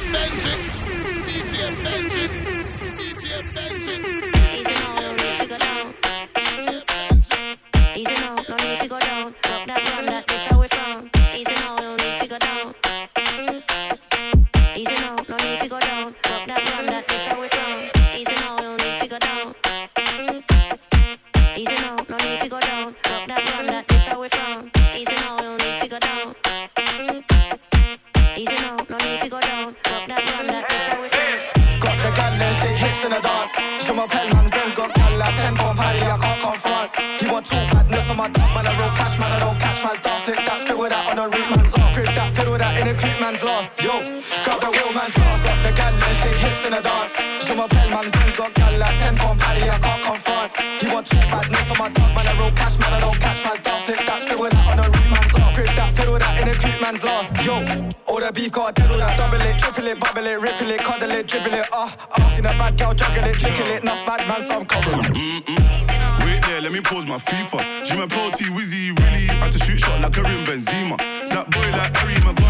Benji, DJ Benji, DJ Benji, Easy my pen, man, Ben's got gal like 10 for a party, I can't come France. He want two badness on my dog, man, I roll cash, man, I don't catch man's dog. Flip that, scribble that on the root, man's off. Grip that, fiddle that in a cute man's lost. Yo, all the beef got a devil that double it, triple it, bubble it, ripple it, cuddle it, dribble it, ah, uh, uh. Seen a bad girl juggle it, trickle it, enough bad man, some couple. Wait there, let me pause my FIFA. My pro T Wizzy, really had to shoot shot like a rim Benzema. That boy like Harry had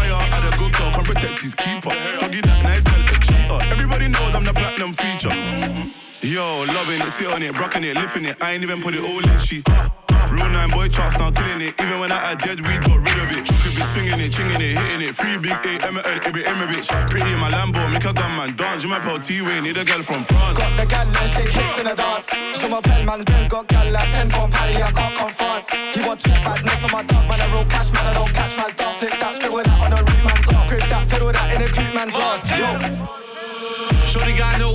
Yo, loving it, sit on it, rocking it, lifting it. I ain't even put it all in, she. Uh, real nine boy charts now killing it. Even when I had dead weed, got rid of it. Could be swinging it, chinging it, hitting it. Free big A, Emerton, Ibby Emirovich. Pretty in my Lambo, make a gunman dance. You my pal T-Way, need a girl from France. Got the gal and shake hips in the dance. Show my pen, man's Ben's got gal like 10 from Paddy, I can't come France. He want two badness on my dog, man, I roll cash, man, I don't catch man's dog. Flip that, scribble that on the root, man's off. Grip that, fiddle that in a coupe, man's lost. Yo. Shorty got no waist,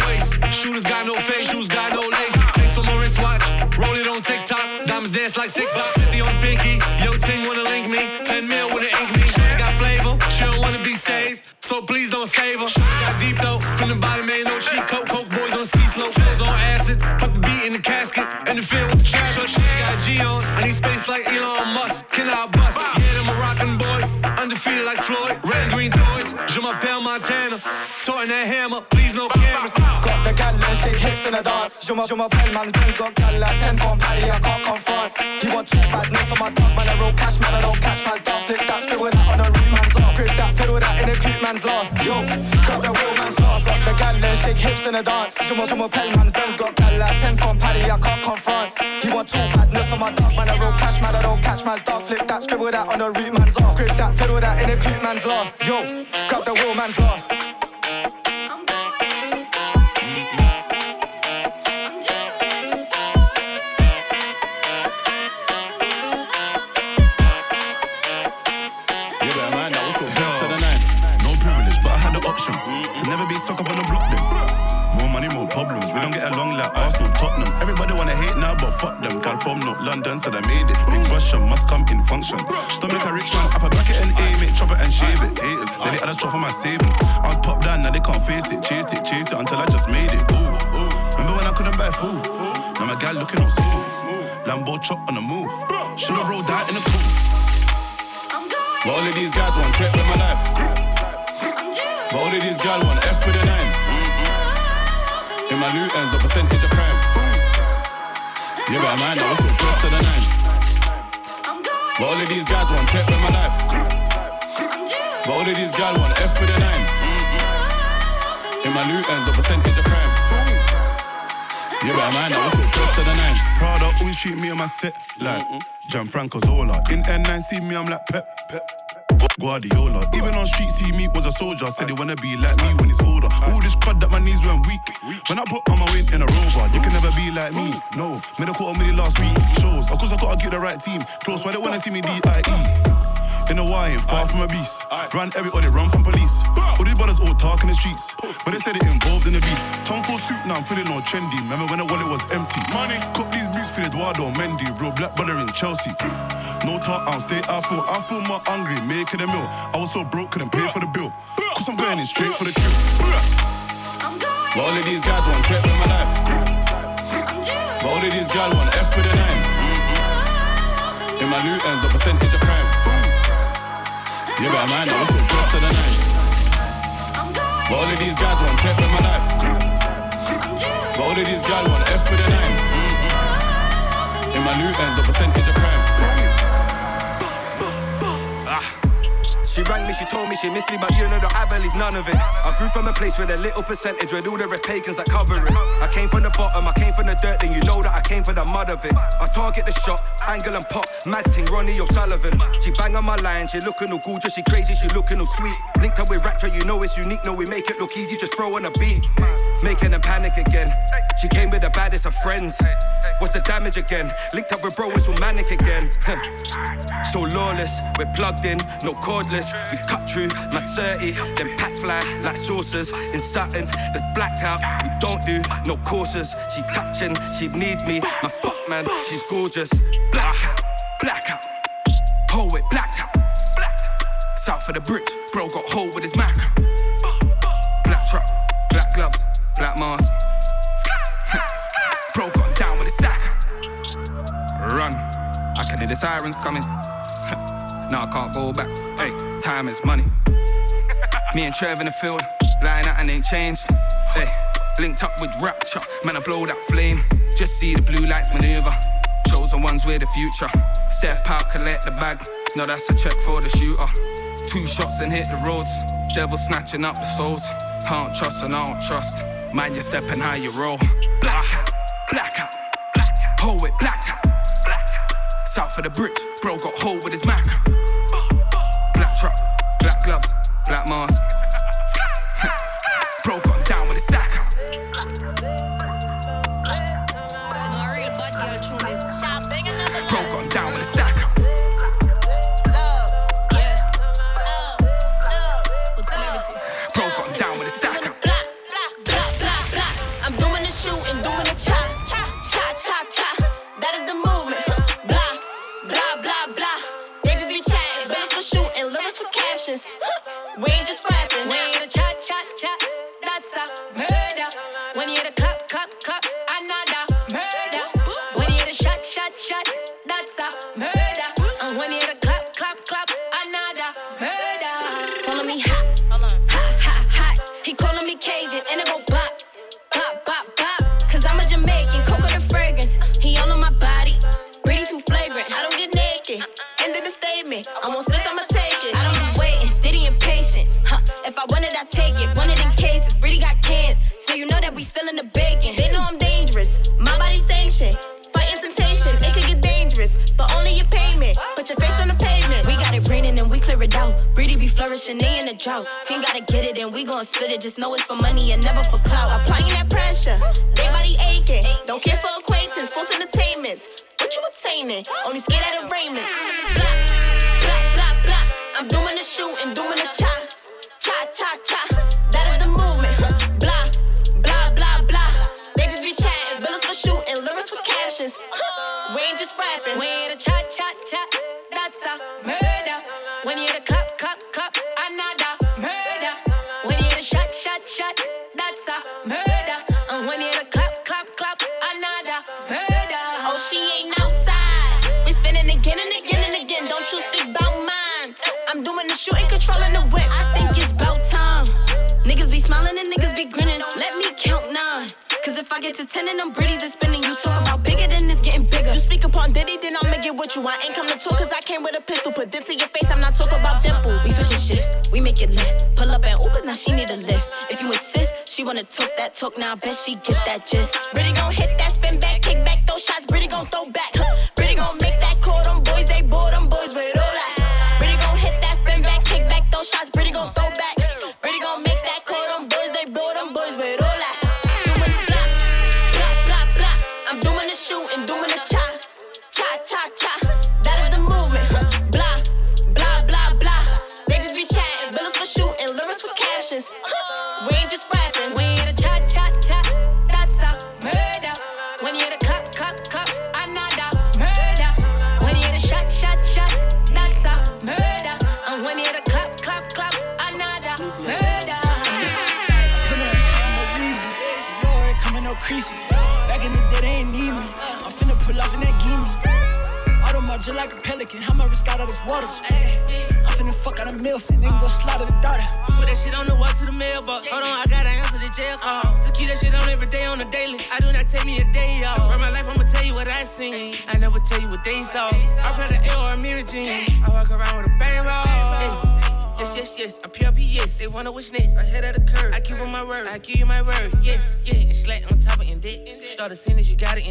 shooters got no face, shoes got no lace. Face on my wristwatch, roll it on TikTok. Diamonds dance like TikTok. 50 on pinky, yo ting wanna link me. 10 mil an ink me. She got flavor, she don't wanna be saved. So please don't save her. She got deep though, from the bottom ain't no cheat code. Coke boys on ski slope, flows on acid. Put the beat in the casket, in the field with the trash. She got G on, I need space like Elon Musk. Can I bust? Yeah, them Moroccan boys, undefeated like Floyd. Red and green toys, Je m'appelle Montana. Toting that hammer, and in the dance. My pen, man's Ben's got gal like 10 from Paddy, I can't come France. He want two badness on my dog, man, I roll cash, man, I don't catch man's dog. Flip that, scribble that on the root, man's off. Grip that, fiddle that in a coupe, man's lost. Yo, grab the wheel, man's lost. Got the gal shake hips in the dance. My pen, man's Ben's got gal like 10 from Paddy, I can't come France. He want two badness on my dog, man, I roll cash, man, I don't catch man's dog. Flip that, scribble that on the root, man's off. Grip that, fiddle that in a coupe, man's lost. Yo, grab the wheel, man's lost. We don't get along like Arsenal, Tottenham. Everybody wanna hate now, but fuck them. Girl from North London, so they made it. Big Russian must come in function. Stomach a rich man, up a bracket and aim it, chop it and shave it. Haters, they the other stuff for my savings. I was top down, now they can't face it. Chased it, chased it until I just made it. Ooh. Remember when I couldn't buy food? Now my gal looking all smooth. Lambo chop on the move. Should've rolled out in the coupe. But all of these guys want take with my life. But all of these guys want F with the nine. In my loot end, the percentage of crime. Yeah, but man, I was so close to the nine. But all of these guys want take with my life. But all of these guys want F with the nine. In my loot end, the percentage of crime. Yeah, but man, I was so close to the nine. Prada always treat me on my set like Gianfranco Zola. In N9, see me, I'm like Pep. Pep. Guardiola. Even on street, see me was a soldier. Said they wanna be like me when it's older. All this crud that my knees went weak. When I put on my weight in a rover, you can never be like me. No, made a quarter million last week. Shows, of course I gotta get the right team. Close, why they wanna see me D.I.E. In a wine, far from a beast. Ran everybody, run from police. All these brothers all talk in the streets. But they said it involved in the beef. Tom full suit, now I'm feeling all trendy. Remember when the wallet was empty? Money. Cop these boots for Edouard Mendy. Real black brother in Chelsea. No talk, I'll stay I feel. I feel more hungry, making a meal. I was so broke, couldn't pay for the bill. Cause I'm going in straight for the kill. But all of these guys want take with my life. But all of these guys want F with the nine. In my loot and the percentage of crime. Yeah, but man, I was so close to the nine. But all of these guys want take with my life. But all of these guys want F with the nine. Mm-hmm. In my loot end, the percentage of crime. She rang me, she told me she missed me, but you know that I believe none of it. I grew from a place with a little percentage, with all the rest pagans that cover it. I came from the bottom, I came from the dirt, then you know that I came from the mud of it. I target the shot, angle and pop, mad thing, Ronnie O'Sullivan. She bang on my line, she looking all gorgeous, she crazy, she looking all sweet. Linked up with Raptor, you know it's unique, no, we make it look easy, just throw on a beat making a panic again. She came with the baddest of friends. What's the damage again? Linked up with bro, it's manic again. so lawless, we're plugged in, no cordless. We cut through, mad 30, then packs fly like saucers. In Sutton, the blacked out, we don't do no courses. She touching, she need me. My fuck man, she's gorgeous. Blackout, blackout, hole it, blackout. South of the bridge, bro got hold with his mac. Black truck, black gloves. Black Mars. Pro gun down with a sack. Run. I can hear the sirens coming. Now I can't go back. Hey, time is money. Me and Trev in the field, lying out and ain't changed. Hey, linked up with rapture. Man, I blow that flame. Just see the blue lights maneuver. Chosen ones with the future. Step out, collect the bag. No, that's a check for the shooter. Two shots and hit the roads. Devil snatching up the souls. Can't trust and I don't trust. Mind you're stepping how you roll. Black hat, black hat, black hat. Poet, black out. black. South of the bridge, bro got hold with his Mac. Black truck, black gloves, black mask.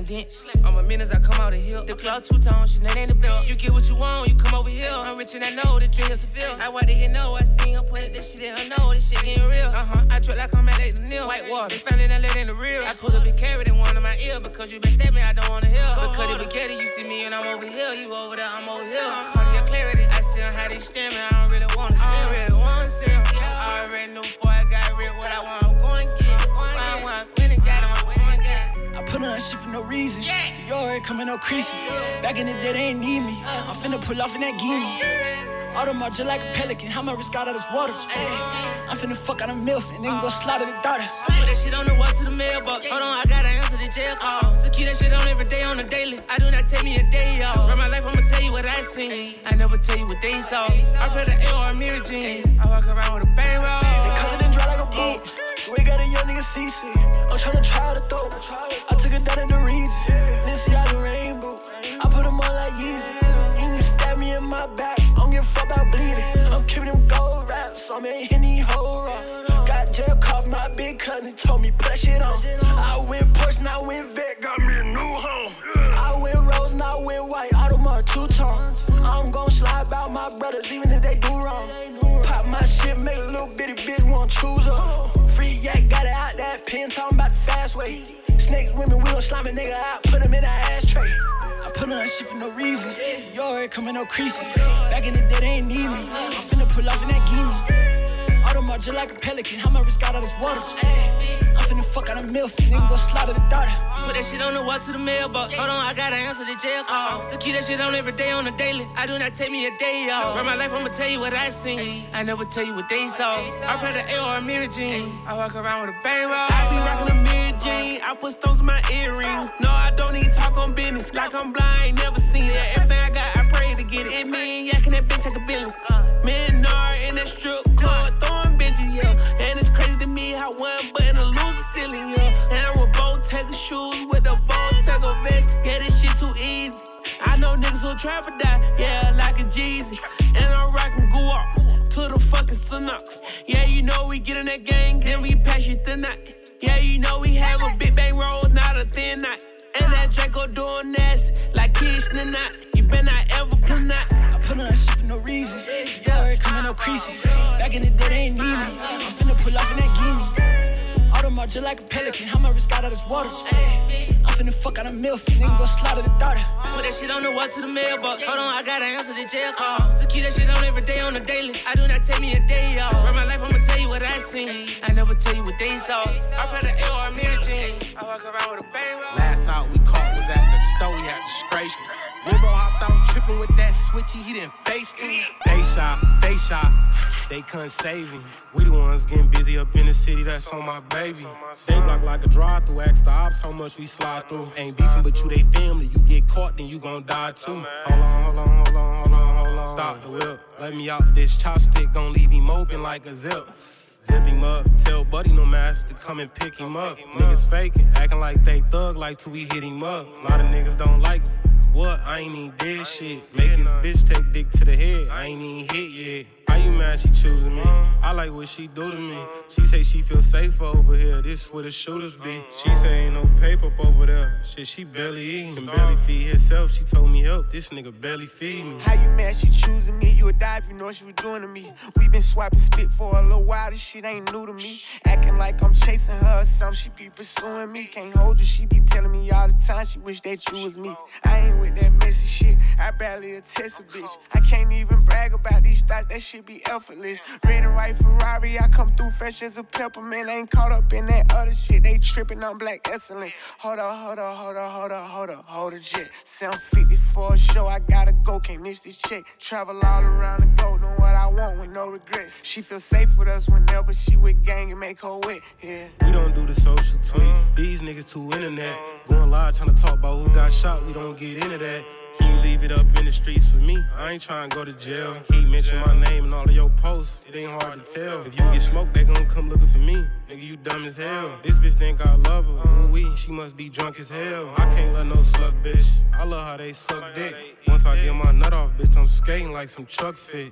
On my minutes, I come out of hill. The cloud two tones, she ain't the belt. You get what you want, you come over here. I'm rich and I know the dream creases. Back in the day, they ain't need me. I'm finna pull off in that guinea. Audemars just like a pelican. How my wrist got out of this water. I'm finna fuck out a MILF and then go slaughter the daughter. Put that shit on the walk to the mailbox. Hold on, I gotta answer the jail call. So keep that shit on every day on the daily. I do not take me a day off. Run my life, I'ma tell you what I seen. I never tell you what they saw. I pray the AR Mirror Jean. I walk around with a bang roll. They coming and dry like a boat. So we got a young nigga CC. I'm tryna try to throw. I took it down in the region. Then see how my back. I don't give a fuck about bleeding. I'm keeping them gold raps. I'm in Henny whole. Got jail cough, my big cousin told me put that shit on. I went Porsche, now I went Vette, got me a new home. I went rose, now I went white, Audemars two tone. I'm gon' slide about my brothers, even if they do wrong. Pop my shit, make a little bitty bitch want choose up. Free yak, got it out that pen, talking about the fast way. Snakes, women, we gon' slime a nigga out, put him in that ashtray. I put on that shit for no reason. You already coming no creases. Back in the day, they ain't need me. I'm finna pull off in that guinea. Audemars just like a pelican. How my wrist got out of this water. I'm finna fuck out a MILF then go slaughter the daughter. Put that shit on the walk to the mailbox. Hold on, I gotta answer the jail call. Oh. So keep that shit on every day on the daily. I do not take me a day off. Run my life, I'ma tell you what I seen. I never tell you what they saw. I pray the AR Mirror Jean. I walk around with a bang roll. I be rockin' a mirror jean. I put stones in my earring. No, I don't need talk on business. Like I'm blind, never seen it. Everything I got, I pray to get it. It mean yakking that bitch take a billion. Man, Nar in that strip club, throwing bitches, yeah. And it's crazy to me how one button a loser ceiling, yeah. And I will both take a shoes with a bow, take a vest. Yeah, this shit too easy. I know niggas who trap or die, yeah, like a Jeezy. And I'm rockin' go up to the fucking Canucks. Yeah, you know we get in that gang, then we pass you the night. Yeah, you know we have a big bang roll, not a thin night. And that Draco doing nasty, like in not. You better not ever put not. I put on that shit for no reason. You already coming no creases. Back in the day, they ain't need me. I'm finna pull off in that guinea. Audemars just like a pelican. How my wrist got out of this water. I'm finna fuck out a MILF and then go slaughter the daughter. Put that shit on the walk to the mailbox. Hold on, I gotta answer the jail call. So keep that shit on every day on the daily. I do not take me a day off. Run my life, I'ma tell you what I seen. I never tell you what they saw. I pray the AR Mirror Jean. I walk around with a bang. Last out we caught was at the store, he had disgraced. Wilbur hopped out tripping with that switchy, he didn't face me. They shot, they shot, they couldn't save him. We the ones getting busy up in the city, that's on my baby. They block like a drive through, ask the ops how much we slide through. Ain't beefing, but you they family, you get caught, then you gon' die too. Hold on, hold on, hold on, hold on, hold on. Stop the whip, let me out this chopstick, gon' leave him open like a zip. Zip him up, tell Buddy no mask to come and pick him up. Niggas faking, acting like they thug like till we hit him up. A lot of niggas don't like me. What? I ain't even did shit. Make his bitch take dick to the head. I ain't even hit yet. How you mad she choosing me? I like what she do to me. She say she feel safer over here. This where the shooters be. She say ain't no paper up over there. Shit, she barely eating. Can barely feed herself. She told me help. This nigga barely feed me. How you mad she choosing me? You die if you know what she was doing to me. We been swiping spit for a little while. This shit ain't new to me. Acting like I'm chasing her or something. She be pursuing me. Can't hold her. She be telling me all the time she wish that you was me. I ain't with that messy shit. I barely a test a bitch. I can't even brag about these thoughts. That shit be effortless. Red and white Ferrari. I come through fresh as a peppermint. Ain't caught up in that other shit. They tripping on black excellent. Hold up, hold up, hold up, hold up, hold up, hold a jet. 750 for a show. I gotta go. Can't miss this check. Travel all around the globe. Doing what I want with no regrets. She feel safe with us whenever she with gang and make her wet. Yeah. We don't do the social tweet. These niggas too internet. Going live trying to talk about who got shot. We don't get that. Can you leave it up in the streets for me? I ain't trying to go to jail. Keep mentioning my name in all of your posts. It ain't hard to tell. If you get smoked, they gon' come looking for me. Nigga, you dumb as hell. This bitch think I love her. Ooh, we, she must be drunk as hell. I can't let no slut bitch. I love how they suck dick. Once I get my nut off, bitch, I'm skating like some truck fit.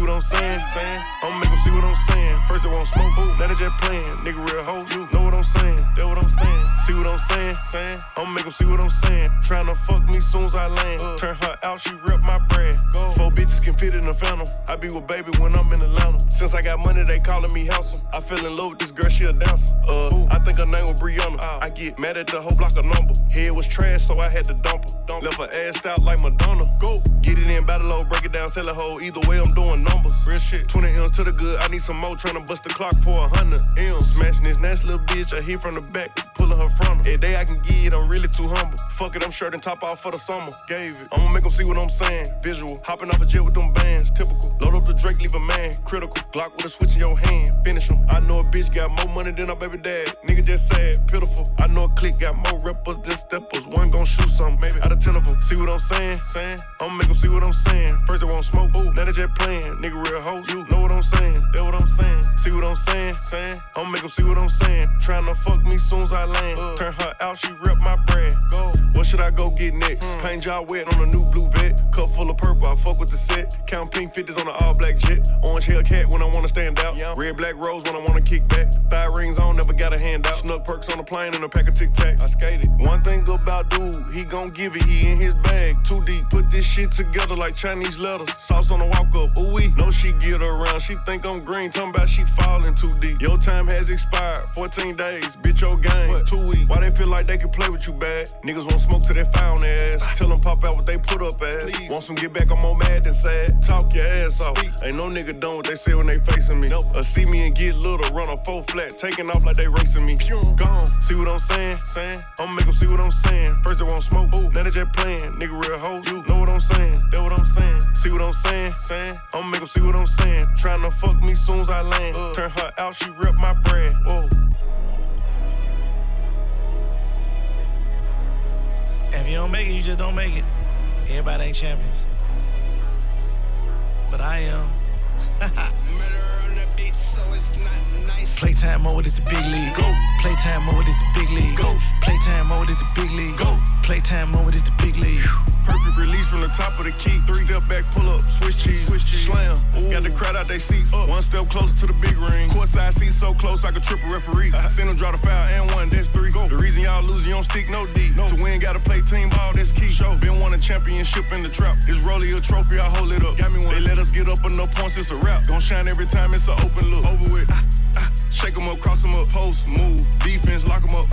What I'm saying? saying? I'ma make 'em see what I'm saying. First they won't smoke, now they just playing. Nigga real hoe, you know what I'm saying? That what I'm saying. See what I'm saying? saying? I'ma make 'em see what I'm saying. Tryna fuck me soon as I land. Turn her out, she rep my brand. Four bitches can fit in the phantom. I be with baby when I'm in Atlanta. Since I got money, they calling me handsome. I fell in love with this girl, she a dancer. Uh, I think her name was Brianna. I get mad at the whole block of number. Head was trash, so I had to dump her. Dump. Left her ass out like Madonna. Go get it in, battle low, break it down, sell a hoe. Either way, I'm doing numbers. Real shit. 20 M's to the good. I need some more. Tryna bust the clock for a hundred M's. Smashing this nasty little bitch. I hit from the back, pulling her from her. Every day I can get it, I'm really too humble. Fuck it, I'm shirt and top off for the summer. Gave it. I'ma make make 'em see what I'm saying. Visual. Hopping off a jet with them bands. Typical. Load up the Drake, leave a man. Critical. Glock with a switch in your hand. Finish Finish 'em. I know a bitch got more money than her baby dad. Nigga just sad, pitiful. I know a clique got more rappers than steppers. One gon' shoot some, maybe out of ten of them. See what I'm saying? Saying? I'ma make make 'em see what I'm saying. First they won't smoke, ooh, now they just playing. Nigga real hoes, you know what I'm saying? That what I'm saying? See what I'm saying? Saying? I'ma make make 'em see what I'm saying. Tryna fuck me soon as I land. Turn her out, she rep my brand. Go. What should I go get next? Hmm. Paint job wet on a new blue Vette. Cup full of purple, I fuck with the set. Count pink 50s on the all black jet. Orange Hellcat when I wanna stand out. Red black rose when I wanna kick back. Five rings on, never got a hand out. Snuck perks on the plane and a pack of Tic Tacs. I skated. One thing about dude, he gon' give it. He in his bag, too deep. Put this shit together like Chinese letters. Sauce on the walk up, ooh wee. No, she get around. She think I'm green. Talking about she falling too deep. Your time has expired. 14 days, bitch, your game. Two weeks. Why they feel like they can play with you bad? Niggas won't smoke till they found ass. Tell them pop out what they put up as. Want some get back, I'm more mad than sad. Talk your ass off. Ain't no nigga done what they say when they facing me. Nope. Or see me and get little, run a full flat, taking off like they racing me. Gone. See what I'm saying? Saying? I'ma make 'em see what I'm saying. First they won't smoke, ooh, now they just playing. Nigga real hoe, you know what I'm saying? That what I'm saying? See what I'm saying? Saying? I'ma make 'em see what I'm saying. Trying to fuck me soon as I land. Turn her out, she rep my brand. Whoa. If you don't make it, you just don't make it. Everybody ain't champions. But I am. Playtime mode is the big league. Go. Playtime mode is the big league. Go. Playtime mode is the big league. Go. Playtime mode is the big league. Perfect release from the top of the key. Three step back, pull up, switch cheese, switch cheese. slam. Got the crowd out they seats. Up. One step closer to the big ring. Courtside seats so close I could trip a referee. Uh-huh. Send them draw the foul and one, that's three. Go. The reason y'all lose, you don't stick no deep. No. To win, gotta play team ball, that's key. Show. Been won a championship in the trap. It's Rolly a trophy, I hold it up. Got me one. They let us get up on no points, it's a rap. Gon' shine every time it's an open look. Over with. Ah, ah. Shake 'em up, cross 'em up, post, move. Defense, lock 'em up.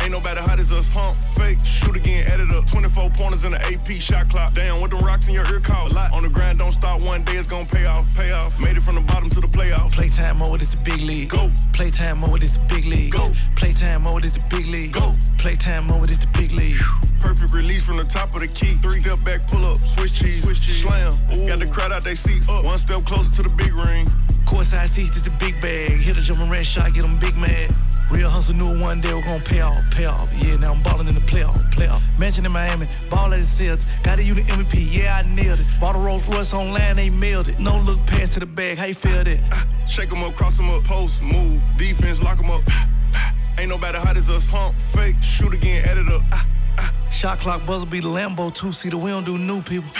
Ain't nobody hot as us, hump, fake, shoot again, edit up. 24 pointers in the AP shot clock. Damn, what them rocks in your ear? A lot. On the grind, don't stop one day, it's gonna pay off, pay off. Made it from the bottom to the playoffs. Playtime mode it's the big league. Go. Playtime mode it's the big league. Go. Playtime mode is the big league. Go. Playtime mode is the big league. Perfect release from the top of the key. Three step back, pull up, switch cheese, switch cheese. slam. Got the crowd out they seats. Up. One step closer to the big ring. Courtside seats is a big bag. Hit a jumping red shot, get them big mad. Real hustle knew one day we're gonna pay off, pay off. Yeah, now I'm ballin' in the playoff, playoff. Mansion in Miami, ball at the Celtics. Got a unit MVP, yeah, I nailed it. Bought a Rolls Royce on land, they mailed it. No look past to the bag, how you feel that? Ah, shake 'em up, cross 'em up, post, move. Defense, lock 'em up. Ain't nobody hot as us, hump, fake, shoot again, edit up. Ah, ah. Shot clock buzzer be the Lambo two seater. We don't do new people.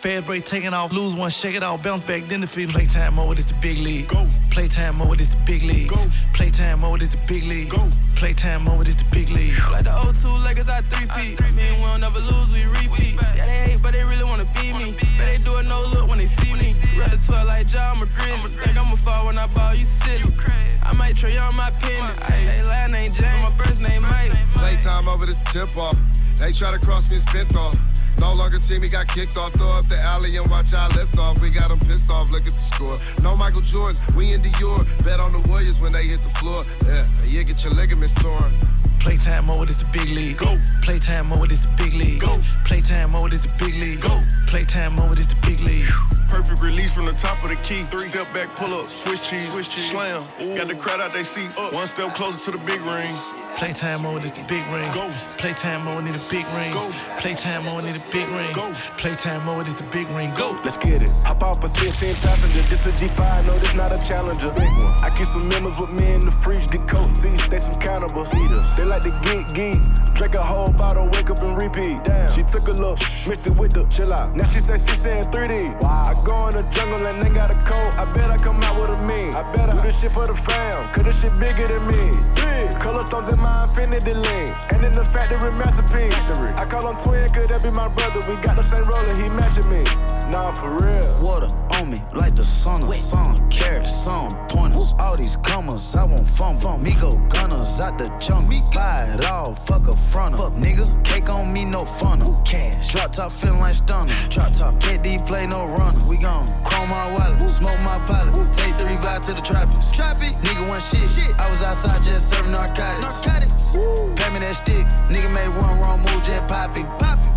Fast break taking off, lose one, shake it out, bounce back, then defeat. Playtime mode is the big league. Go. Playtime mode is the big league. Go. Playtime mode is the big league. Go. Playtime mode is the big league. Like the 0-2 Lakers, I 3-peat. I mean, we don't never lose, we repeat. Yeah, they hate, but they really wanna beat me. But they do it no look when they see me. Rather 12 like John Madrid. Think I'ma fall when I ball, you silly. I might try you on my pendant. Hey, last name James, my first name Mike. Playtime over this tip off. They try to cross me, spent off. No longer team, he got kicked off. Throw up the alley and watch I lift off. We got him pissed off, look at the score. No Michael Jordans, we in Dior. Bet on the Warriors when they hit the floor. Yeah, yeah, get your ligaments torn. Playtime mode is the big league. Go. Playtime mode is the big league. Go. Playtime mode is the big league. Go. Playtime mode is the big league. Perfect release from the top of the key. Three step back, pull up, switch cheese, switch cheese, slam. Got the crowd out they seats. Up. One step closer to the big ring. Playtime mode is the big ring. Go. Playtime mode need a big ring. Go. Playtime mode need a big ring. Go. Playtime mode is the big ring. Go. Let's get it. Hop off a 16 passenger. This a G5, no, this not a challenger. Big one. I keep some members with me in the fridge. Get coat seats, they some cannibals. Eaters. They like to geek, geek. Drink a whole bottle, wake up and repeat. Damn. She took a look, mixed it with the chill out. Now she say she saying 3D. Wow. I go in the jungle and they got a coat. I bet I come out with a mean. I bet I do this shit for the fam. Cause this shit bigger than me. Big. Color stones in my infinity lane. And in the factory masterpiece. I call him twin, could that be my brother? We got the same roller, he matching me. Nah, for real. Water on me like the sun of sun. Carrots, some pointers. All these commas, I want fun. fun. Me go gunners out the junk. Me buy it all, fuck a fronter. Fuck nigga, cake on me, no funnel. Cash. Drop top feeling like stunner. Drop top. KD play no runner. We gon' chrome my wallet, smoke my pilot. Take three vibe to the trappers. Trappy. Nigga one shit. shit. I was outside just serving narcotics. Narcotics. Pay me that stick. Nigga made one wrong move, jet popping. Popping.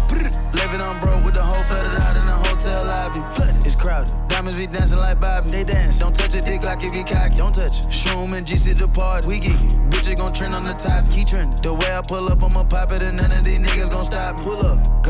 Living on broke with the whole flooded out in the hotel lobby. Flooded. It's crowded. Diamonds be dancing like Bobby. They dance. Don't touch a dick like it be cocky. Don't touch it. Shroom and GC the party. We geek it. Bitches gon' trend on the top. Keep trending. The way I pull up, I'ma pop it and none of these niggas gon' stop me. Pull up.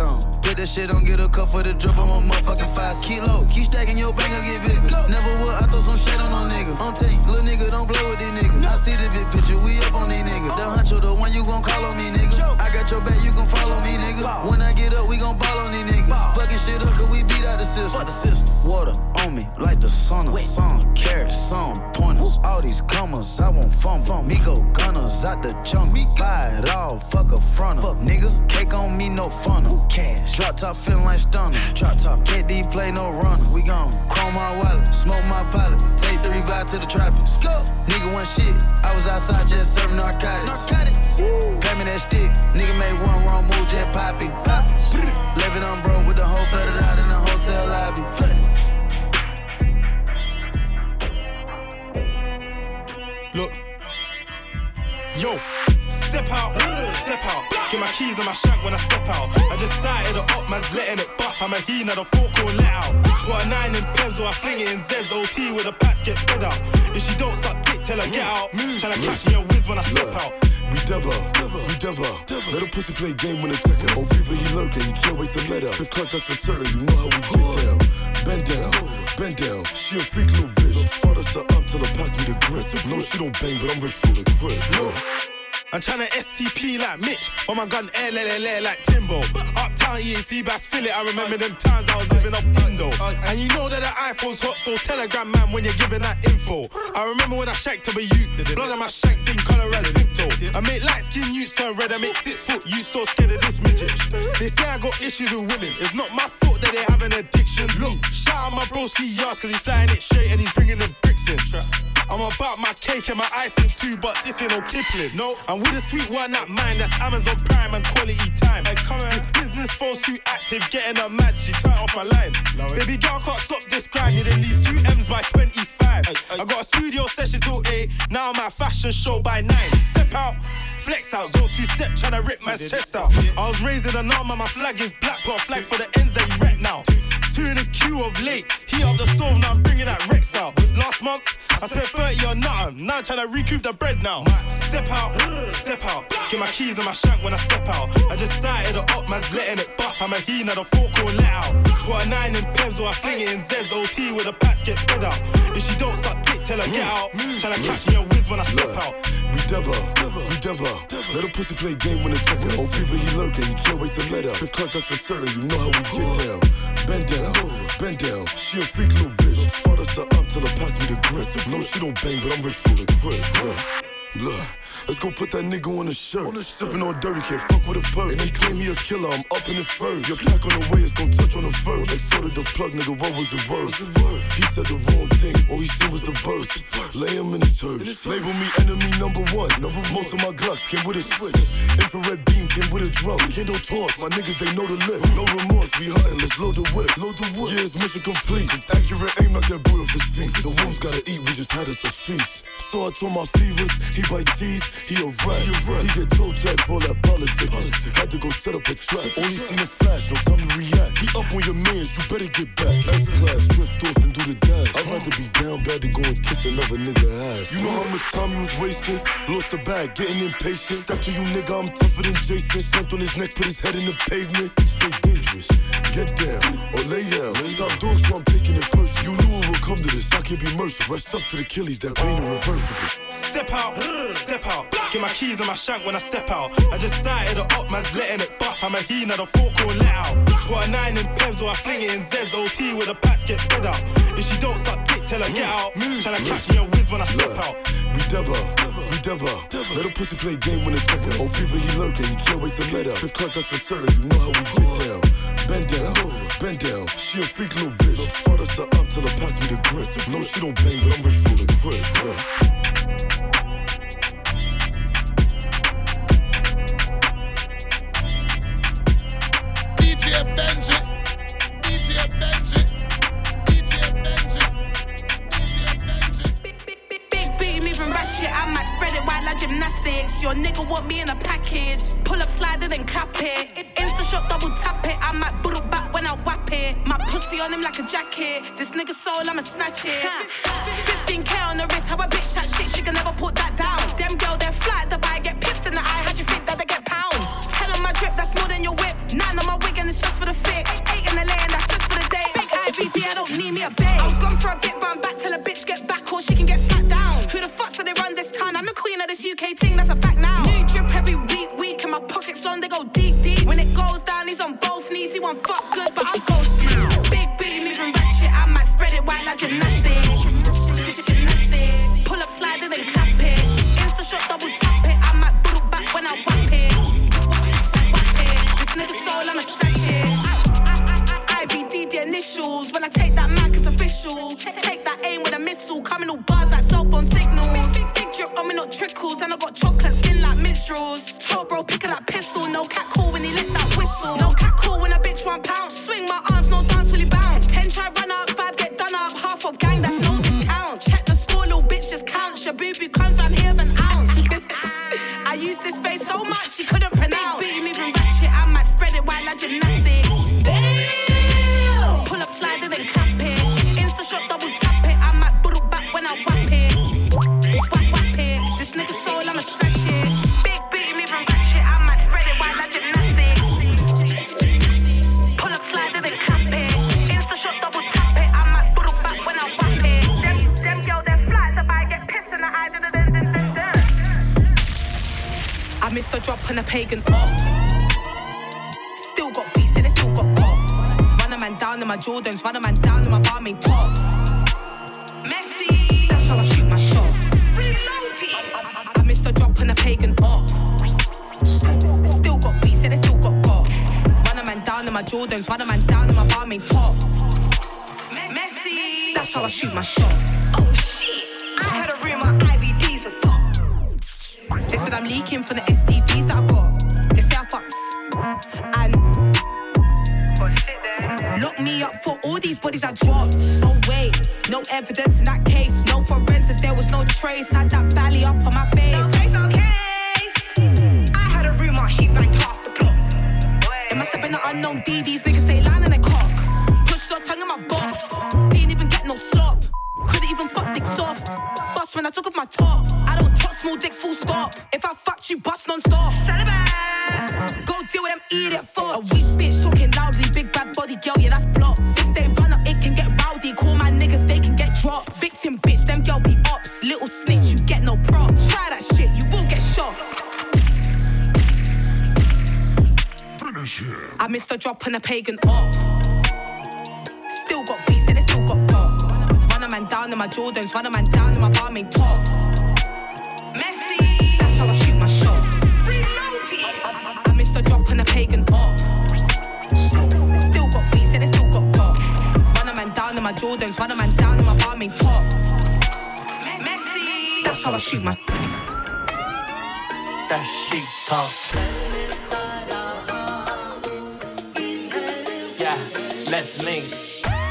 That shit on, get a cup for the drip. I'm a motherfucking five. Keep low. Keep stacking your bank, I'll get bigger. Never would I throw some shit on no nigga. On tape. Little nigga, don't play with these niggas. I see the big picture. We up on these niggas. The huncho, the one you gon' call on me, nigga. I got your back, you gon' follow me, nigga. When I get up, we gon' ball on these niggas. Fucking shit up, cause we beat out the system. Fuck the system. Water on me like the sun of sun. Carrots, some pointers. All these commas, I want fun. fun. Me go gunners out the junk. Me buy it all, fuck a fronter. Fuck nigga, cake on me, no funnel. Cash. Drop top feeling like stunner. Drop top. KD play no runner. We gon' chrome my wallet, smoke my pilot. Take three vibe to the trappers. Go. Nigga one shit. I was outside just serving narcotics. Narcotics. Pay me that stick. Nigga made one wrong move, jet poppy. Poppin'. Living on broke with the whole flooded out in the hotel lobby. Flooded. Look. Yo, step out, step out. Get my keys and my shank when I step out. I just sighted the up, man's letting it bust. I'm a he, not a four call let out. Put a nine in pens or I fling it in Zez OT where the packs get spread out. If she don't suck dick, tell her get out. Tryna catch me a whiz when I step out. We dubber, we dubber. Let a pussy play game when attack her. Oh, fever, he lurking, he can't wait to let her. Fifth clock, that's for certain, you know how we get down. Bend down, bend down. She a freak little bitch. Fathers her up till her pass me the grip. No, she don't bang, but I'm rich for the grip. Yeah. I'm tryna STP like Mitch, but my gun air le, le, le, like Timbo. Uptown EAC bass fill it. I remember them times I was living off Indo. And you know that the iPhone's hot, so Telegram man when you're giving that info. I remember when I shanked to a youth, blood on my shanks in color as. I make light skin youths turn red, I make six foot youths so scared of this midget. They say I got issues with women, it's not my fault that they have an addiction. Look, shout out my broski yards, cause he's flying it straight and he's bringing the bricks in. I'm about my cake and my icing too, but this ain't no Kipling. No, I'm with a sweet one, not mine. That's Amazon Prime and quality time. Hey, come on. This business phone's too active, getting her mad. She turned off my line. Baby girl can't stop this grind. Need at least two M's by 25. I got a studio session till 8. Now I'm fashion show by 9. Step out. Flex out, zone two step, tryna rip my chest out. I was raising an arm and my flag is black, a flag for the ends that you wreck now. Two in the queue of late, heat up the stove, now I'm bringing that Rex out. Last month, I spent 30 on nothing, now I'm trying to recoup the bread now. Step out, step out, get my keys and my shank when I step out. I just sighted the up, man's letting it bust, I'm a he, not a four call let out. Put a nine in Pems or I fling it in Zez OT where the packs get spread out. If she don't suck dick, tell her get out. Tryna catch me a whiz when I step out. We dubber, we dubber. Let a pussy play game when attack her. Oh, fever, he lurking, he can't wait to let her. Fifth clock, that's for certain, you know how we get down. Bend down, bend down. She a freak little bitch. Fathers her up till her pass me the grip. No, she don't bang, but I'm rich for the grip. Yeah. Look, let's go put that nigga on the shirt. Sipping on dirty, can't fuck with a bird. And they claim me a killer, I'm up in the first. Your pack on the way, it's gon' touch on the first. They started the plug, nigga, what was it worth? He said the wrong thing, all he seen was the burst. Lay him in his hearse. Label me enemy number one. Number Most of my Glocks came with a switch. Infrared beam came with a drum. Kindle toss, my niggas, they know the lift. No remorse, we hunting, let's load the whip. Load the whip. Yeah, it's mission complete. Accurate aim, knock that boy off his feet. The wolves gotta eat, we just had us a feast. So I told my fevers, he He bite teeth, he a rat. He get toe tag for that politics. Had to go set up a trap. Only seen a flash, no time to react. He up on your mans, you better get back. S class, drift off and do the dash. I'd rather be down bad than go and kiss another nigga ass. You know how much time you was wasting? Lost the bag, getting impatient. Step to you, nigga, I'm tougher than Jason. Stamped on his neck, put his head in the pavement. Stay dangerous, get down or lay down. Top dog, so I'm taking it personal. You knew come to this, I can be merciful. Rest up to the Achilles, that pain irreversible. Step out, step out. Get my keys in my shank when I step out. I just sighted the up, man's letting it bust. I'm a he, not a four or let out. Put a nine in Fems or I fling it in Zez OT where the packs get spread out. If she don't suck dick, tell her get mm, out. Mm, Tryna catch me a whiz when I step out. We dubber, we dubber. Let a pussy play game when it check her. Oh, fever, he lurking, he can't wait to let her. Fifth club, that's for certain. You know how we get down. Bend down, bend down. She a freak little bitch. Father her up till her pass me the grip. No, she don't bang, but I'm rich for the grip. Yeah. Spread it while I gymnastics. Your nigga want me in a package. Pull up, slide it, and clap it. Insta shot, double tap it. I might boodle back when I whap it. My pussy on him like a jacket. This nigga soul, I'ma snatch it. 15k on the wrist, how a bitch that shit, she can never put that down. Them girl, they're flat, the buy get pissed in the eye. How'd you think that they get pounds? 10 on my drip, that's more than your whip. Nine on my wig, and it's just for the fit. Eight in the lane, that's just for the day. Big IVD, I don't need me a babe. I was gone for a bit, but I'm back till a bitch get back or she can get smacked down. Who the fuck said they run this? I'm the queen of this UK thing, that's a fact now. New drip every week, week, and my pockets on, they go deep, deep. When it goes down, he's on both knees. He want fuck good, but I'll go slow. Big booty moving ratchet, I might spread it while I gymnastics. Gymnastics. Pull up, slide it, then clap it. Insta shot, double tap it. I might boodle back when I whap it. Whap it. This nigga soul, I'ma snatch it. IVD the initials. When I take that mic, it's official. Take that aim with a missile. Coming all bars like cell phone signals. Big drip on me, not trickles. And I got chocolate skin like minstrels. Told bro, pick that pistol. No cat call when he let that whistle. No cat call when a bitch one pound. Swing my arms, no dance, fully bound. Ten try run up, five get done up. Half of gang, that's no discount. Check the score, little bitch, just count. Your boo boo comes round here an ounce. I used this face so much, she couldn't pronounce. Big booty moving ratchet, I might spread it while I gymnastics. Jordans, run a man down in my barmaid top. Messi, that's how I shoot my shot. I, I missed a drop on a pagan up. Still got beats and it still got pop. Run a man down in my Jordans, run a man down in my barmaid top. Messi, that's how I shoot my shot. Oh shit, I had a room, my IVDs are top. They said I'm leaking from the STDs that I all these bodies I dropped. Oh wait, no evidence in that case. No forensics, there was no trace. Had that belly up on my face. No case, no case. I had a rumor, she banged half the plot. It must have been an unknown D. These niggas say line in a cock. Push your tongue in my box. Didn't even get no slop. Couldn't even fuck dick soft. Bust when I took off my top. I don't touch small dicks, full stop. If I fucked you, bust non stop. Go deal with them idiot fucks. A weak bitch talking loudly, Victim bitch, them girl be ops. Little snitch, you get no props. Try that shit, you will get shot. I missed a drop on a pagan up. Still got beats and it still got pop. Run a man down in my Jordans, run a man down in my barmaid top. Messi, that's how I shoot my shot. I, I missed a drop on a pagan in my Jordans, run a man down in my barmaid top. Messi, that's how I shoot my. That shit talk. Yeah, let's link.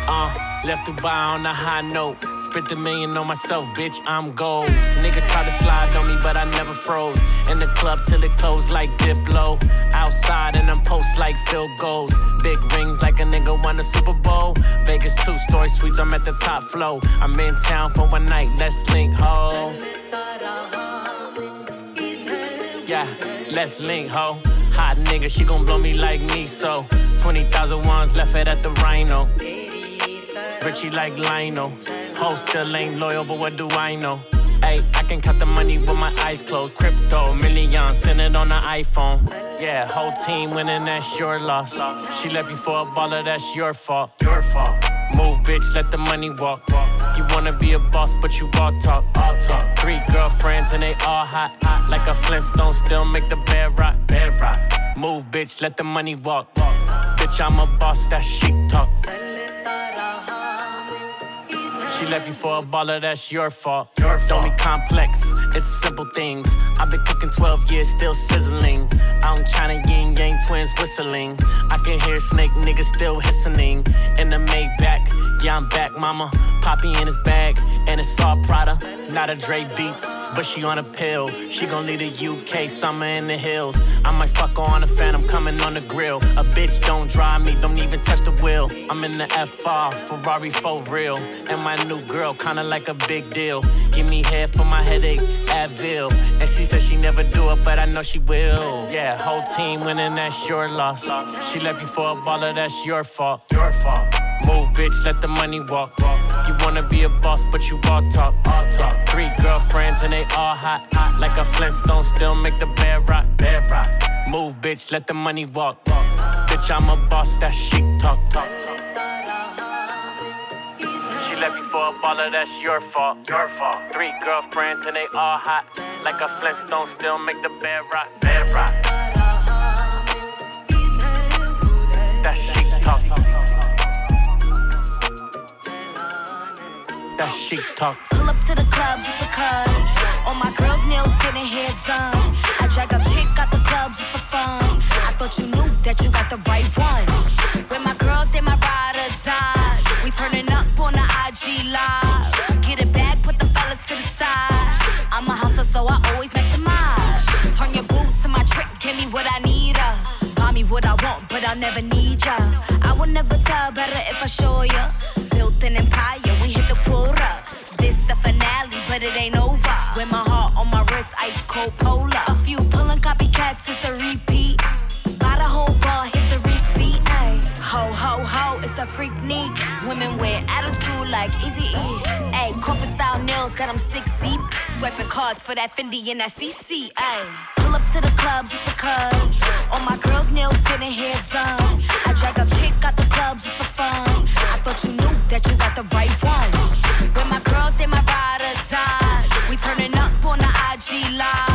Uh, left Dubai on a high note. Spent the million on myself, bitch. I'm gold. Nigga try to slide on me, but I never froze. In the club till it closed like Diplo. Outside and I'm post like field goals. Big rings like a nigga won a Super Bowl. Vegas two story suites, I'm at the top flow. I'm in town for one night, let's link, ho. Yeah, let's link, ho. Hot nigga, she gon' blow me like me, so 20,000 ones left it at the Rhino. Richie like Lionel. Ho still ain't loyal, but what do I know? Hey, I can count the money with my eyes closed. Crypto, millions, send it on the iPhone. Yeah, whole team winning, that's your loss. She left you for a baller, that's your fault. Your fault. Move, bitch, let the money walk. You wanna be a boss, but you all talk. All talk. Three girlfriends and they all hot. Like a Flintstone, still make the bed rock. Bed rock. Move, bitch, let the money walk. Bitch, I'm a boss, that chic talk. She left you for a baller, that's your fault. Your fault. Don't be complex, it's the simple things. I've been cooking 12 years, still sizzling. In China, yin yang twins whistling. I can hear snake niggas still hissing. In the Maybach, yeah, I'm back, mama. Poppy in his bag, and it's all Prada. Not a Dre Beats, but she on a pill. She gon' leave the UK, summer in the hills. I might fuck her on a fan, I'm coming on the grill. A bitch don't drive me, don't even touch the wheel. I'm in the FR, Ferrari for real. And my new girl, kinda like a big deal. Give me head for my headache, Advil. And she said she never do it, but I know she will. Yeah, whole team winning, that's your loss. She left you for a baller, that's your fault. Your fault. Move, bitch, let the money walk. You wanna be a boss, but you all talk. All talk. Three girlfriends and they all hot. Like a Flintstone, still make the bed rock. Bed rock. Move, bitch, let the money walk. Bitch, I'm a boss, that chic talk. talk. She left you for a baller, that's your fault. Your fault. Three girlfriends and they all hot. Like a Flintstone, still make the bed rock. Bed rock. That chic talk. That chic talk. Pull up to the club just because. All my girls' nails getting hair done. I drag a chick out the club just for fun. I thought you knew that you got the right one. With my girls, they my IG live. Get it back, put the fellas to the side. I'm a hustler, so I always maximize. Turn your boots to my trick, give me what I need. Uh. Buy me what I want, but I'll never need ya. I will never tell better if I show ya. Built an empire, we hit the quota. This the finale, but it ain't over. With my heart on my wrist, ice cold polar. A few pulling copycats, it's a repeat. Got a whole bar, here's the receipt. Ay. Ho, ho, ho, it's a freak. Like Easy E. Ay, corporate style nails, got them six deep. Swiping cards for that Fendi and that CC. Ay. Pull up to the club just because. All my girls' nails getting hair done. I drag a chick out the club just for fun. I thought you knew that you got the right one. When my girls, they my ride or die. We turning up on the IG live.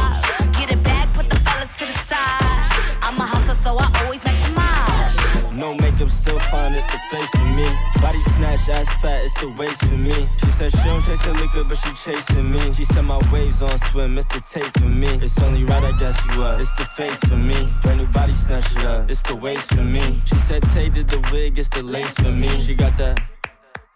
Makeup, fine, it's the face for me. Body snatch, ass fat, it's the waist for me. She said she don't chase her liquor, but she chasing me. She said my waves on swim, it's the tape for me. It's only right, I guess you up. It's the face for me. Brand new body snatch it up, it's the waist for me. She said Tay did the wig, it's the lace for me. She got that.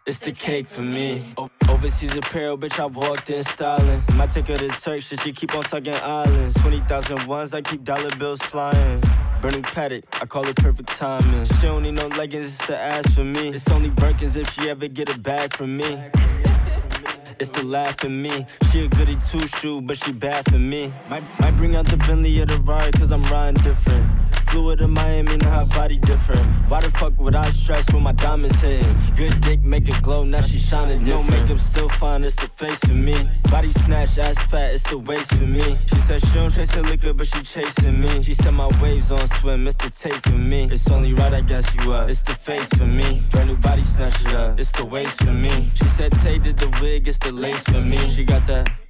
It's the cake for me. Overseas apparel, bitch, I walked in styling. My her to Turk, she keep on tugging islands. 20,000 ones, I keep dollar bills flying. Burning paddock, I call it perfect timing. She don't need no leggings, it's the ass for me. It's only Birkins if she ever get a bag from me. It's the laugh in me. She a goody two shoe, but she bad for me. Might, might bring out the Bentley or the ride, cause I'm riding different. Flew to Miami, now her body different. Why the fuck would I stress when my diamonds hit? Good dick make it glow, now she shining different. No makeup, still fine, it's the face for me. Body snatch, ass fat, it's the waist for me. She said she don't chase her liquor, but she chasing me. She said my waves on swim, it's the tape for me. It's only right, I guess you up. It's the face for me. Brand new body snatch it up, it's the waist for me. She said Tay did the wig, it's the lace for me. She got that.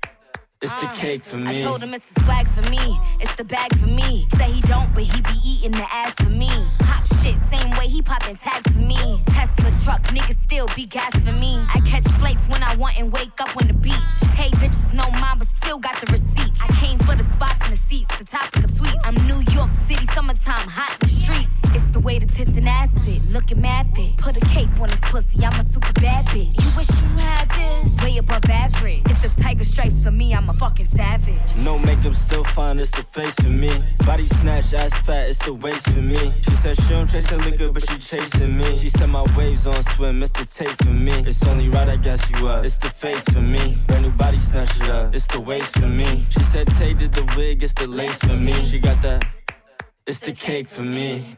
It's the ah. cake for me. I told him it's the swag for me, it's the bag for me. Say he don't, but he be eating the ass for me. Pop shit, same way he popping tags for me. Tesla truck, niggas still be gas for me. I catch flakes when I want and wake up on the beach. Hey bitches, no mine, but still got the receipts. I came for the spots and the seats, the topic of the tweets. I'm New York City, summertime, hot in the streets. It's the way to tits and acid. Looking mad thick. Put a cape on his pussy, I'm a super bad bitch. You wish you had this. Way above average. It's the tiger stripes for me, I'm a fucking savage. No makeup, still fine, it's the face for me. Body snatch, ass fat, it's the waist for me. She said she don't chase liquor, but she chasing me. She said my waves on swim, it's the tape for me. It's only right, I guess you up. It's the face for me. Brand new body snatch it up. It's the waist for me. She said Tay did the wig, it's the lace for me. She got that. It's the cake for me.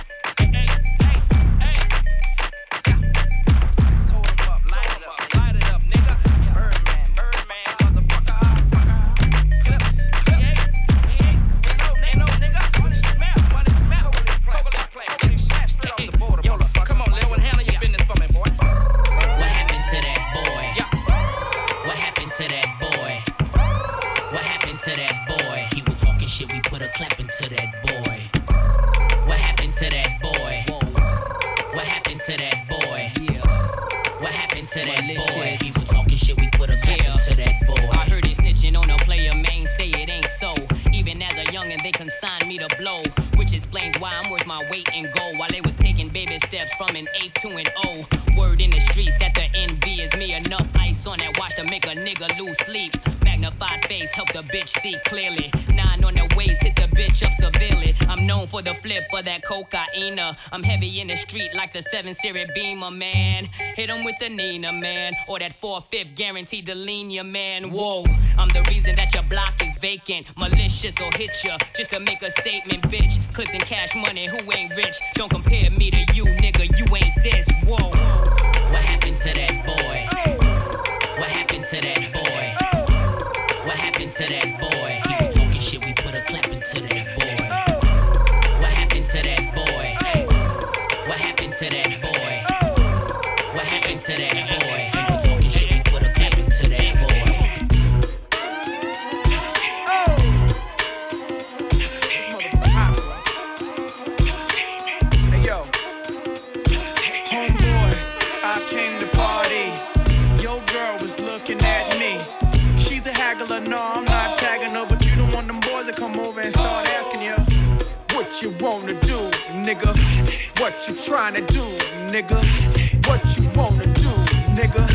to an O. Word in the streets that the envy is me. Enough ice on that watch to make a nigga lose sleep. Magnified face help the bitch see clearly. Nine on the waist known for the flip of that cocaine. I'm heavy in the street like the 7 Series Beamer, man. Hit 'em with the Nina, man. Or that 4 5 guaranteed to lean ya, man. Whoa, I'm the reason that your block is vacant. Malicious or hit ya just to make a statement, bitch. Clips and cash money, who ain't rich? Don't compare me to you, nigga. You ain't this. Whoa. What happened to that boy? What happened to that boy? What happened to that boy? What you trying to do, nigga. What you wanna do, nigga.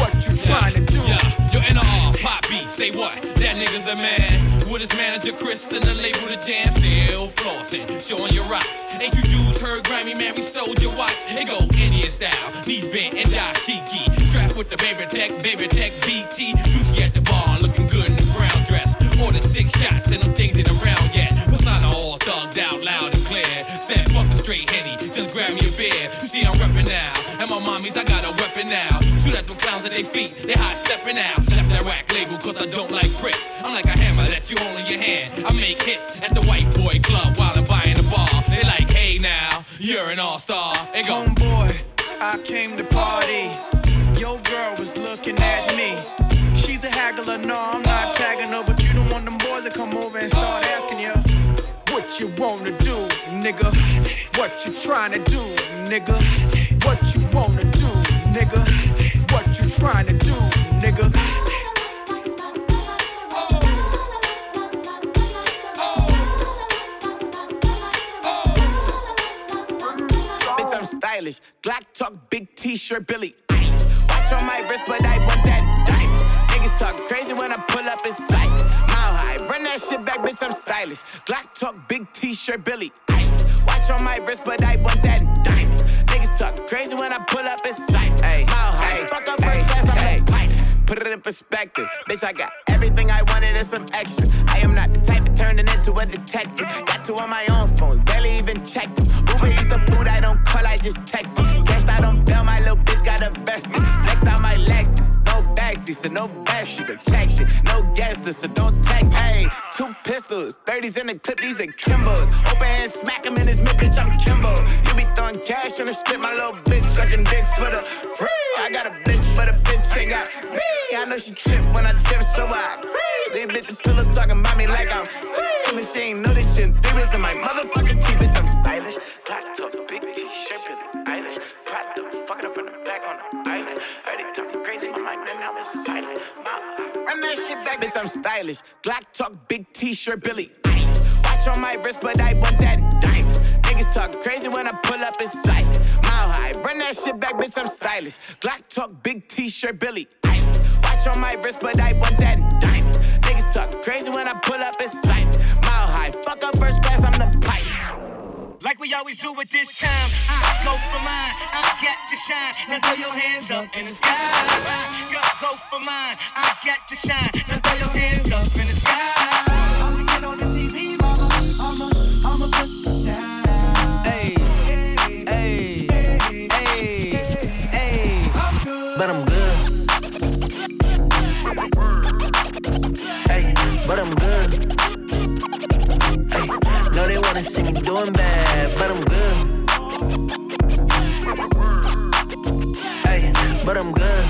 What you trying to do. Yeah, yo, NR, pop beat, say what? That nigga's the man. With his manager Chris and the label the jam, still flossing, showing your rocks. Ain't you dudes heard grimy man? We stole your watch. It go Indian style, knees bent and dashiki. Strapped with the baby tech, baby tech BT. Juicy at the bar, looking good in the brown dress. More than six shots and them things ain't around yet. Persona all thugged out loud and clear. The straight henny, just grab me a beer. You see I'm reppin' now, and my mommies I got a weapon now. Shoot at them clowns at their feet, they hot stepping out. Left that rack label cause I don't like bricks. I'm like a hammer that you hold in your hand. I make hits at the white boy club while I'm buying a bar. They like, hey now, you're an all-star. They go, Homeboy, I came to party. Your girl was looking at me. She's a haggler, no, I'm not tagging her, but you don't want them boys to come over and start asking you what you wanna do, nigga. What you trying to do, nigga. What you wanna do, nigga. What you trying to do, nigga. Bitch, I'm stylish. Glock talk, big t-shirt, Billie. Watch on my wrist, but I want that diamond. Niggas talk crazy when I pull up in sight. Mile high, run that shit back, bitch, I'm stylish. Glock talk, big t-shirt, Billie Eilish. Watch on my wrist, but I want that diamond. Niggas talk crazy when I pull up in sight. Mile high, fuck up first class, I'm pilot. Put it in perspective, bitch. I got everything I wanted and some extra. I am not the type turning into a detective. Got two on my own phone, barely even check them. Uber eats the food I don't call, I just text. Cashed out on bail, my little bitch got invested. Flexed out my Lexus, no backseat, so no. She protected, no guesses, so don't text. Hey, two pistols, 30s in the clip, these are Kimbos. Open hand, smack him in his mid, bitch. I'm Kimbo. You be throwing cash on the strip, my little bitch sucking dick for the free. I got a bitch, but a bitch ain't got me. I know she trip when I dip, so I agree. These bitches pillow talking about me like I'm And she ain't know this shit in three in my motherfucking teeth, bitch. I'm stylish. Black top, big t-shirt, Billie Eilish. Pride the fuck it up from the back on the island. Heard they talking crazy, my mind and now it's silent. My, run that shit back, bitch. I'm stylish. Glock talk, big t-shirt, Billie Eilish. Watch on my wrist, but I want that diamond. Niggas talk crazy when I pull up in sight. Mile high, run that shit back, bitch, I'm stylish. Glock talk, big t-shirt, Billie Eilish. Watch on my wrist, but I want that in we always do at this time, I go for mine, I got to shine. Now throw your hands up in the sky. Go, go for mine, I got to shine. Now throw your hands up in the sky. I'ma get on the TV, mama. I'ma, I'ma put down. Hey, hey, hey, hey. But I'm good. Hey, but I'm good. Wanna see me doing bad, but I'm good. Hey, but I'm good.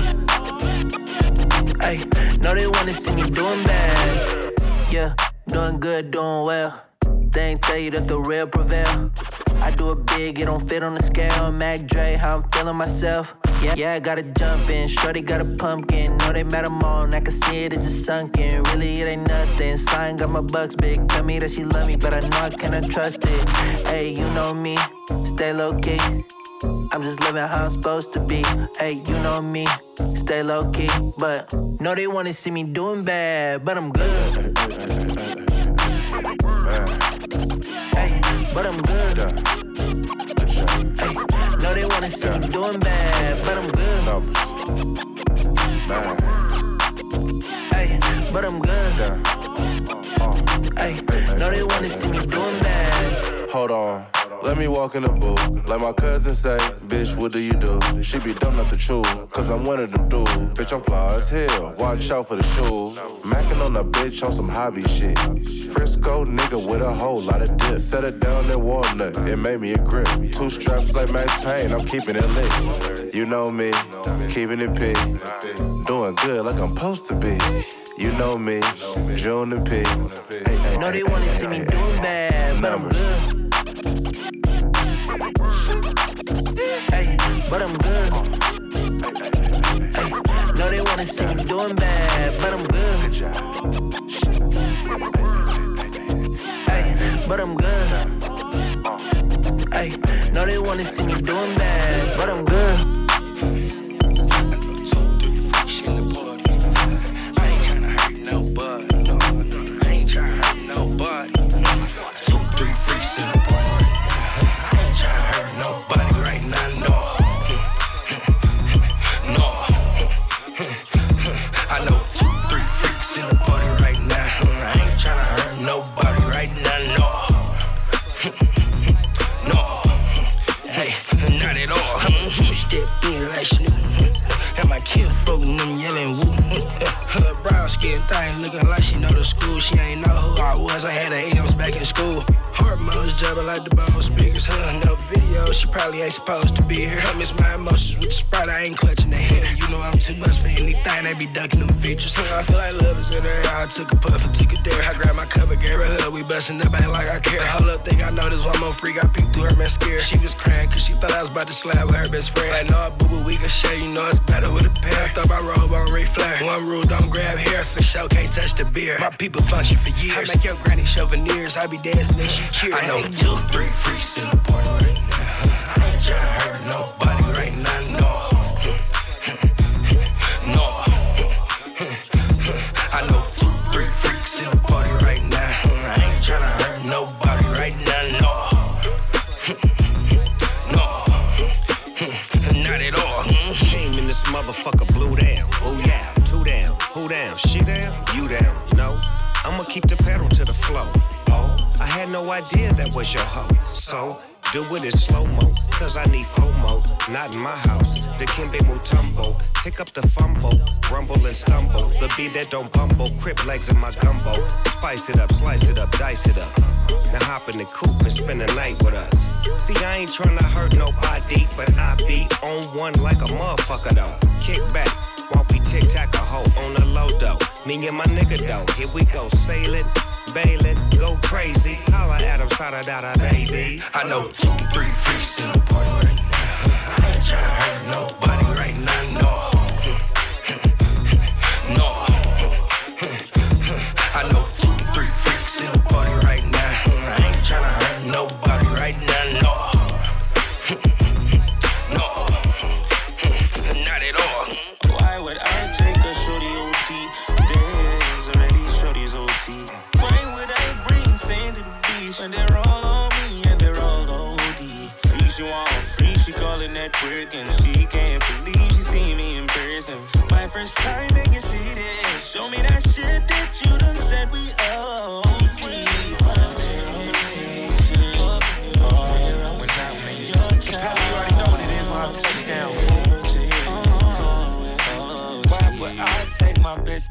Hey, no, they wanna see me doing bad. Yeah, doing good, doing well. They ain't tell you that the real prevail. I do it big, it don't fit on the scale. Mac Dre, how I'm feeling myself. Yeah, yeah, I gotta jump in. Shorty got a pumpkin. No, they met them. I can see it, it's just sunken. Really, it ain't nothing. Slime got my bucks big. Tell me that she love me, but I know I cannot trust it. Hey, you know me, stay low key. I'm just living how I'm supposed to be. Hey, you know me, stay low key. But no, they wanna see me doing bad, but I'm good. But I'm good. Hey, no, they wanna see me doing bad, but I'm good. Hey, but I'm good. Hey, no, they wanna see me doing bad. Hold on. Let me walk in the booth. Like my cousin say, bitch, what do you do? She be dumb not to chew, cause I'm one of them dudes. Bitch, I'm fly as hell. Watch out for the shoes. Macking on a bitch on some hobby shit. Frisco nigga with a whole lot of dip. Set it down in walnut, it made me a grip. Two straps like Max Payne, I'm keeping it lit. You know me, keeping it P. Doing good like I'm supposed to be. You know me, June and P. No, they wanna see me doing bad, but I'm good. But I'm good. Hey, no, they wanna see me doing bad, but I'm good. Hey, but I'm good. Hey, no, they wanna see me doing bad, but I'm good. Ain't supposed to be here. I miss my emotions with the sprite. I ain't clutching the hand. You know I'm too much for anything. They be ducking them features. Huh? I feel like love is in the air. I took a puff and took a dare. I grabbed my cup and gave her hug. We busting up ain't like I care. Hold up, think I know this one more freak. I peeked through her mascara. She was crying cause she thought I was about to slap with her best friend. I know a boo boo, we can share. You know it's better with a pair. I thought my robe on Ric Flair. One rule, don't grab hair. For sure, can't touch the beer. My people function for years. I make your granny show veneers. I be dancing and she cheer. I know two, three freaks in the party tryna hurt nobody right now. No. No. I know two, three freaks in the party right now. I ain't tryna hurt nobody right now. No. No. Not at all. Came in this motherfucker blue down. Oh yeah, two down, who down? She down, you down. No, I'ma keep the pedal to the flow. I had no idea that was your hoe. So do it in slow mo, cause I need FOMO. Not in my house. The Kimbe Mutombo. Pick up the fumble, rumble and stumble. The beat that don't bumble, crip legs in my gumbo. Spice it up, slice it up, dice it up. Now hop in the coop and spend the night with us. See, I ain't tryna hurt nobody, but I be on one like a motherfucker though. Kick back while we tic tac a hoe on the low though. Me and my nigga though, here we go sailing, bailing, go crazy. Holla at him, sada da baby. I know two, three freaks in the party right now. I ain't tryna hurt nobody right now. Show me that shit that you done said we owe.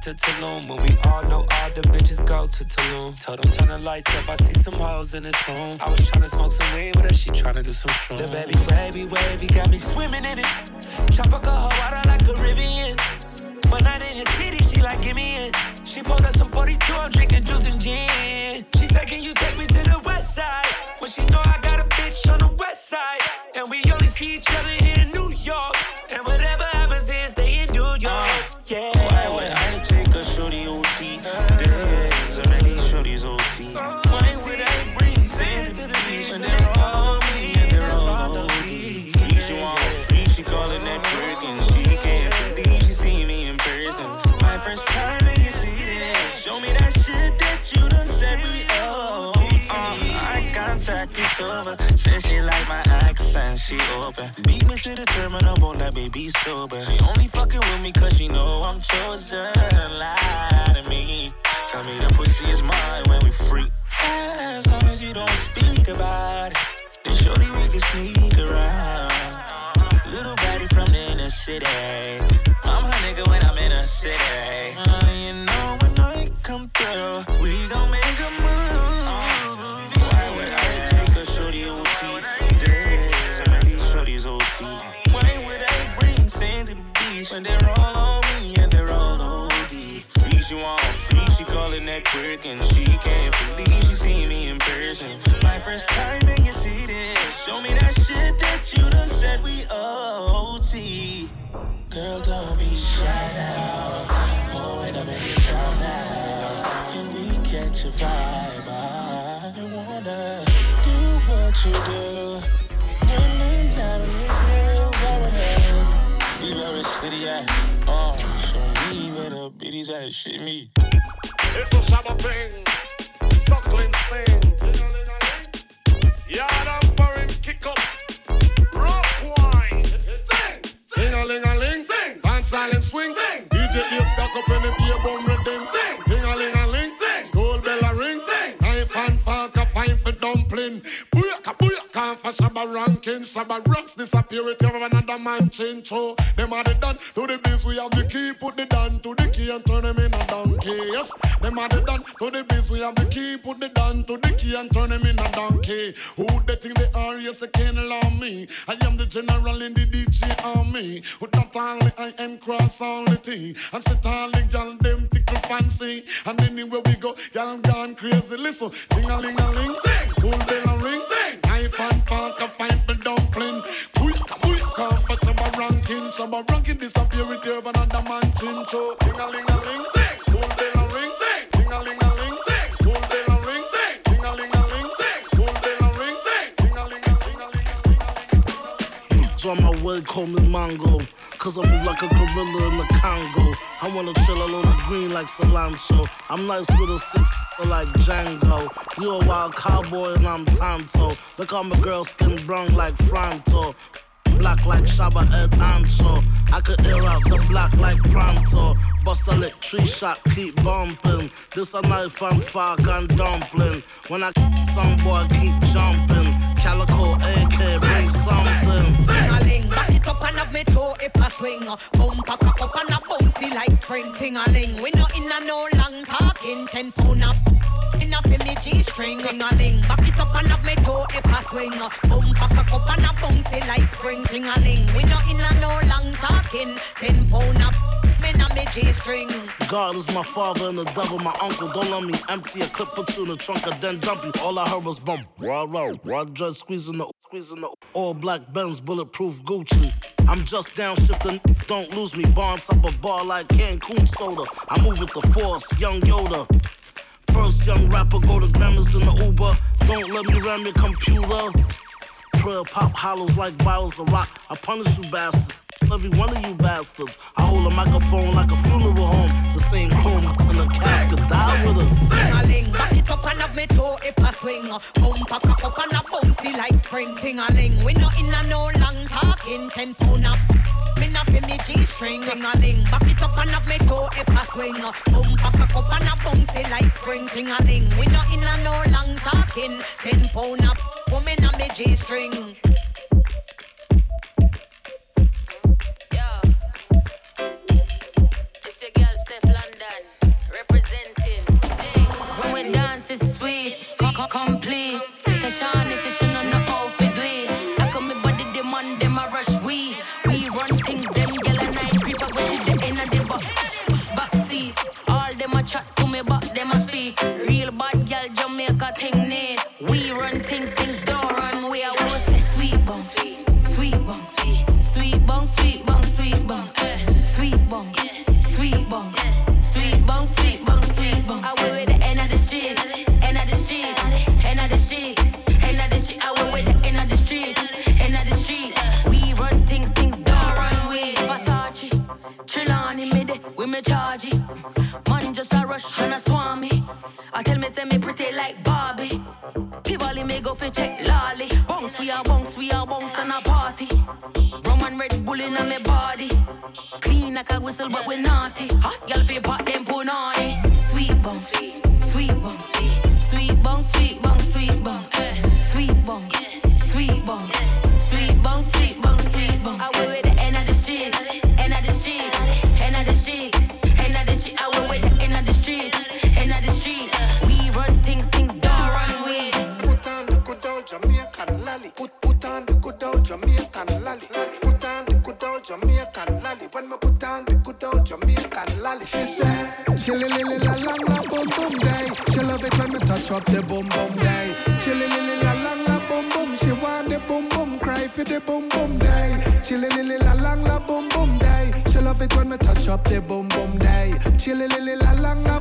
To Tulum when we all know all the bitches go to Tulum? Told them turn the lights up, I see some hoes in this room. I was tryna smoke some weed with her, she tryna do some shrooms. The baby wavy, wavy, got me swimming in it. Out of like Caribbean. One night in the city, she like, give me in. She pulled up some 42, I'm drinking juice and gin. She said, can you take me to the west side? But she know I got a bitch on the west side. And we only see each other in to the terminal, won't me be sober. She only fucking with me cause she know I'm chosen. Lie to me. Tell me the pussy is mine when we free. As long as you don't speak about it, then shorty we can sneak around. Little baddie from the inner city. I'm her nigga when I'm in a city. And she can't believe she see me in person. My first time and you see this. Show me that shit that you done said we OT. Girl, don't be shy now. Oh, wait a minute, shout now. Can we catch a vibe? I wanna do what you do. When I'm not with you, where would I be? Where is city at? Oh, show me where the biddies at. Shit me. It's a shabba thing. Suckling sing. Yard and kick up. Rock wine. Sing. Ling. Sing. Dance silent swing. Sing. DJ ear stuck up in the ear shabba ranking. Shabba rocks disappear if you have another man change. So them are the done to the biz. We have the key. Put the down to the key and turn them in a donkey. Yes. Them are the done to the biz. We have the key. Put the down to the key and turn them in a donkey. Who they think they are? Yes, they can't allow me. I am the general in the DJ army. With that only I am cross only T. And sit all the gal them tickle fancy. And anywhere we go, y'all gone crazy. Listen, ding a ling a ling, school bell a ring, knife and fork a fight for dumpling. Booyaka booyaka for shabba ranking. Shabba ranking disappear with your another man chin. So ding a ling a ling, school bell a ring, ding a ling a ling, school bell a ring, ding a ling a ling, school bell a ring, ding a ling a ling. So my way, call me Mongo. Cause I move like a gorilla in the Congo. I wanna chill all on green like cilantro. I'm nice with a sick like Django. You a wild cowboy and I'm Tonto. Look how my girl skin brown like Fronto. Black like Shabba Ed Ancho. I could air out the block like Pronto. Bust a tree shot, keep bumping. This a knife and fork and dumpling. When I some boy keep jumping. Calico AK, bring something. Ting-a-ling, back it up and have me toe if I swing. Bumper cock up and a bouncy like spring. Ting-a-ling, we no in a no long talking. Ten pound up. A fi me G-string, ting-a-ling Back it up and have me toe if I swing uh, Bumper cock up and a bouncy like spring Ting-a-ling, we no in a no long talking Ten pound G-string God is my father and the devil my uncle. Don't let me empty a clip or two in the trunk and then dump you. All I heard was bump. Raw, raw, raw, just squeezing the, squeezing the all black Benz, bulletproof Gucci. I'm just downshifting, don't lose me. Bar on top of bar like Cancun soda. I move with the force, young Yoda. First young rapper go to Grammys in the Uber. Don't let me ram your computer. Prayer pop hollows like bottles of rock. I punish you bastards. Every one of you bastards. I hold a microphone like a funeral home. The same chrome in the casket. Die with. Ting-a-ling, back it up and have me toe if I swing Bumper cock up and a bouncy like spring ting a ling. We not in a no long talking. Ten pound up. Me not fi me G string. Ting a ling. Back it up and up me toe if I swing. Boom pack a cup and a bouncy like spring ting a ling. We not in a no long talking. Ten pound up. Woman Thank you. A rush tryna swami. I tell me, send me pretty like Barbie. Peavali me go for check lolly. Bonks, we are bones, we are bones and I party. Roman red bully in my body. Clean like a whistle but we naughty. Hot girl fi pot them punani. Sweet bounce, sweet bounce, sweet, sweet swarm me she said. Chilly lily la la la boom boom day. She love it when me touch up the boom boom day. Chilly lily la la la boom boom. She want the boom boom cry for the boom boom day. Chilly lily la la la boom boom day. She love it when me touch up the boom boom day. Chilly lily la la la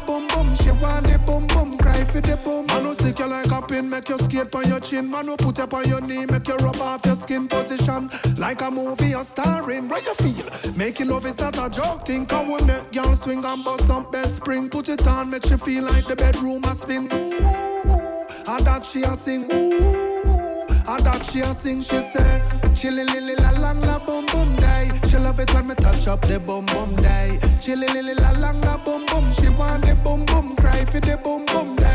with the boom. Man who stick you like a pin, make you skate on your chin. Man who put you on your knee, make you rub off your skin position. Like a movie you're starring, where you feel? Making love is not a joke Think Can we make y'all swing and bust some bed spring? Put it on, make you feel like the bedroom has been. Ooh, and that she a sing. Ooh, and that she a sing. She say, chilly lily la lang la boom boom day. She love it when me touch up the boom boom day. Chilly lily la lang la boom boom. She want the boom boom cry for the boom boom day.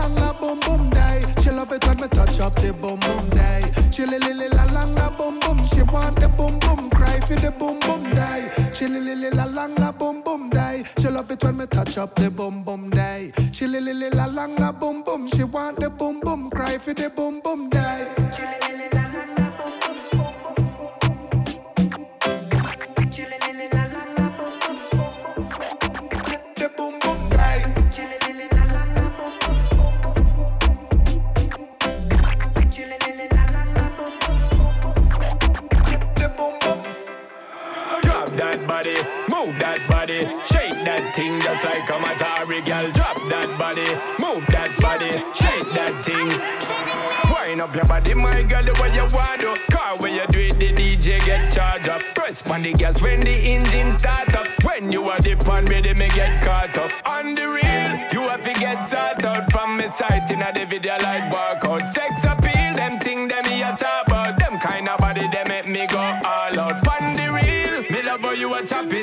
lang la boom boom day. She love it when me touch up the boom boom day. Chilly lily la lang la boom boom. She want the boom boom, cry for the boom boom day. Chilly lily la lang la boom boom day. She love it when me touch up the boom boom day. Chilly lily la lang la boom boom. She want the boom boom, cry for the boom boom day. that move that body, shake that thing just like a Matari girl. Drop that body, move that body, shake that thing. Wind up your body, my girl, the way you want to. Car when you do it, the DJ get charged up. Press on the gas when the engine start up. When you are dip on ready, me get caught up. On the real, you have to get started out from me sight in a the video like workout. Sex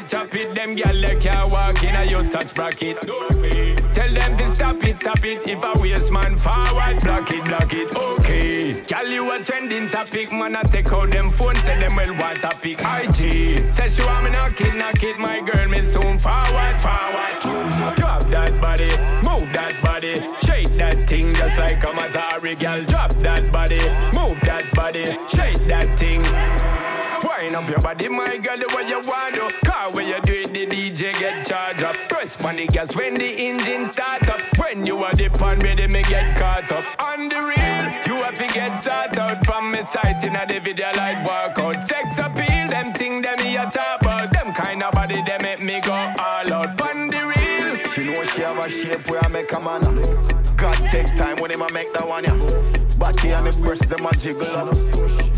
chop it. Them gyal they can't walk in a you touch bracket. Tell them to stop it, stop it. If a waste man forward, block it, block it. Okay. Gyal you a trending topic, man. I take out them phone, say them well what topic. IG. Say she want me knock it, knock it. My girl, me soon forward, forward. Drop that body, move that body, shake that thing just like a Matari girl. Drop that body, move that body, shake that thing. Wind up your body, my girl, the way you want to. Press on the gas when the engine start up. When you are dip on ready, me get caught up. On the real, you have to get started out from me sight in a the video like workout. Sex appeal, them thing them me a talk about. Them kind of body they make me go all out. Pon the real. She know she have a shape where I make a man. God take time when him a make that one ya. Body and the breast them a jiggle up.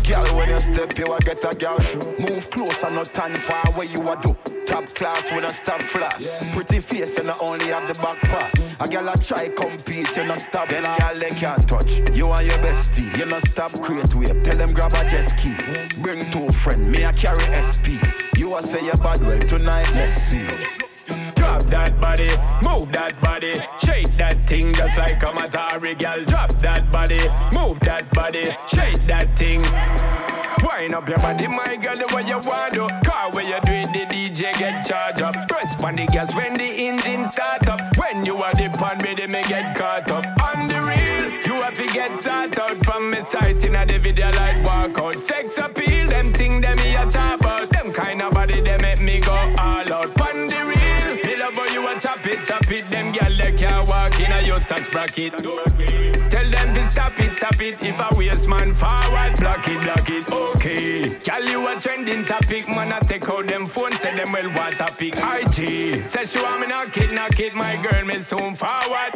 Girl when you step you a get a girl shoe. Move close and not stand far where you a do. Top class when I stop flash. Pretty face and not only have the back part. A girl a try compete you not stop. Then a girl they can't touch. You and your bestie you not stop create wave. Tell them grab a jet ski. Bring two friend me a carry SP. You a say you bad well tonight let's see. Drop that body, move that body, shake that thing just like a Matari girl. Drop that body, move that body, shake that thing. Wind up your body, my girl, the way you want to. Car where you do it, the DJ get charged up. Press on the gas when the engine start up. When you are the pan ready, me get caught up. On the real, you have to get sort out from me sight in a the video like walkout. Sex appeal, them thing them me a talk touch bracket. Tell them to stop it, stop it. If a waste man forward, block it, block it. Okay. Girl, you a trending topic, man. I take out them phone, say them well what topic. IG. Say she want me knock it, knock it. My girl, me soon forward.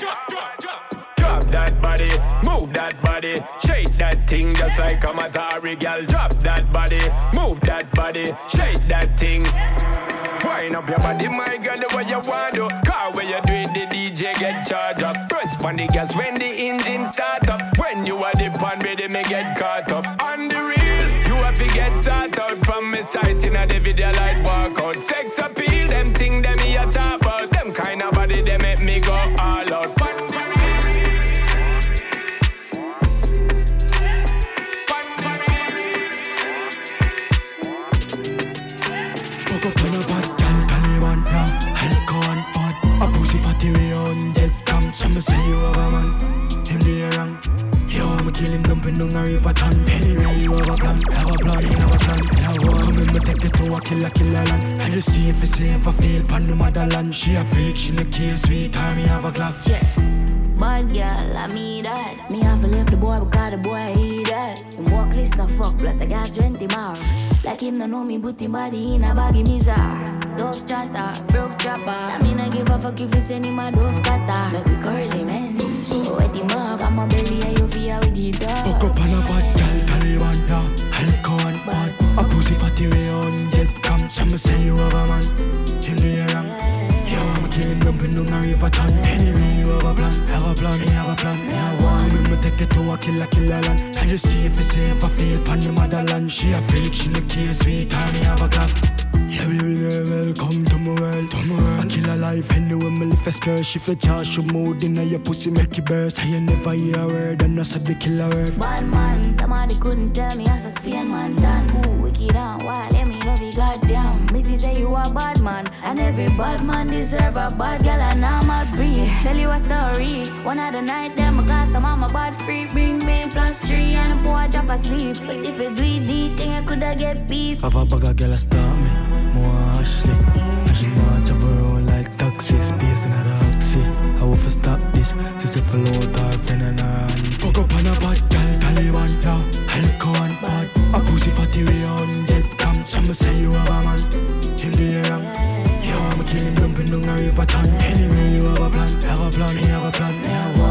Drop that body, move that body, shake that thing just like a Matari girl. Drop that body, move that body, shake that thing. Wind up your body, my girl, the way you want to. Car where you do it, the DJ get charged up. Press on the gas when the engine start up. When you are the pan ready, me get caught up. On the real, you have to get sort out from me sight in a the video like walkout. Sex appeal, them thing them me a talk about. Them kind of body they make me go all Some say you have a man, him the wrong Yo, oh, I'ma kill him dumping down a river ton Anyway, you have a plan, have a plan, have a plan Have oh, a come in, me take it to a killer, killer land I just see if it's safe, I feel pan the motherland She a freak, she no care, sweet time, me have a clock Yeah. Bad girl, I mean that. Me have to leave the boy because the boy eat that. Him walk list no fuck, plus I got strength him out. Like him no know me, put him body in a baggy mizar. Dove chatter, broke chopper. I mean I give a fuck if you send him a dove cutter. Make we curly man. Wet him up, I'm a belly and you feel with the dog. Fuck up on a bad gal, Taliban, yeah Alcohol pot, a pussy fatty way on dead cam Some say you have a man, him the wrong Yo, I'ma kill him dumping down a river ton Anyway, you have a plan, have a plan, me have a plan, me have one Come in, me take it to a killer, killer land I just see if it's safe, I feel pan the motherland She a freak, she no care, sweet time, me have a clock yeah, baby girl, welcome to my world. To my world. I kill a life anyway, me lift a skirt. She feel charge, she mood in your pussy, make you burst. I ain't never hear a word, and that's a big killer word. Bad man, somebody couldn't tell me as a Spain man done. Ooh, wicked and wild, let me love you, goddamn. Missy say you a bad man, and every bad man deserve a bad girl and I'm a breed. Tell you a story, one of the night them a cast I'm a bad freak. Bring me plus three and a boy drop asleep. But if you do it these things, I coulda get peace. Papa a girl stop me, Ashley. She know I travel around like taxi, space in a taxi. I will stop this, she say follow her friend and her hand. Fuck up on a bad girl, Taliban, yeah. Alcohol bad, a pussy fatty way on dead cam. Some say you have a man, him the wrong. Yo, I'ma kill him dumping down a river ton. Anyway, you have a plan, have a plan, me have a plan, me have. Come in, me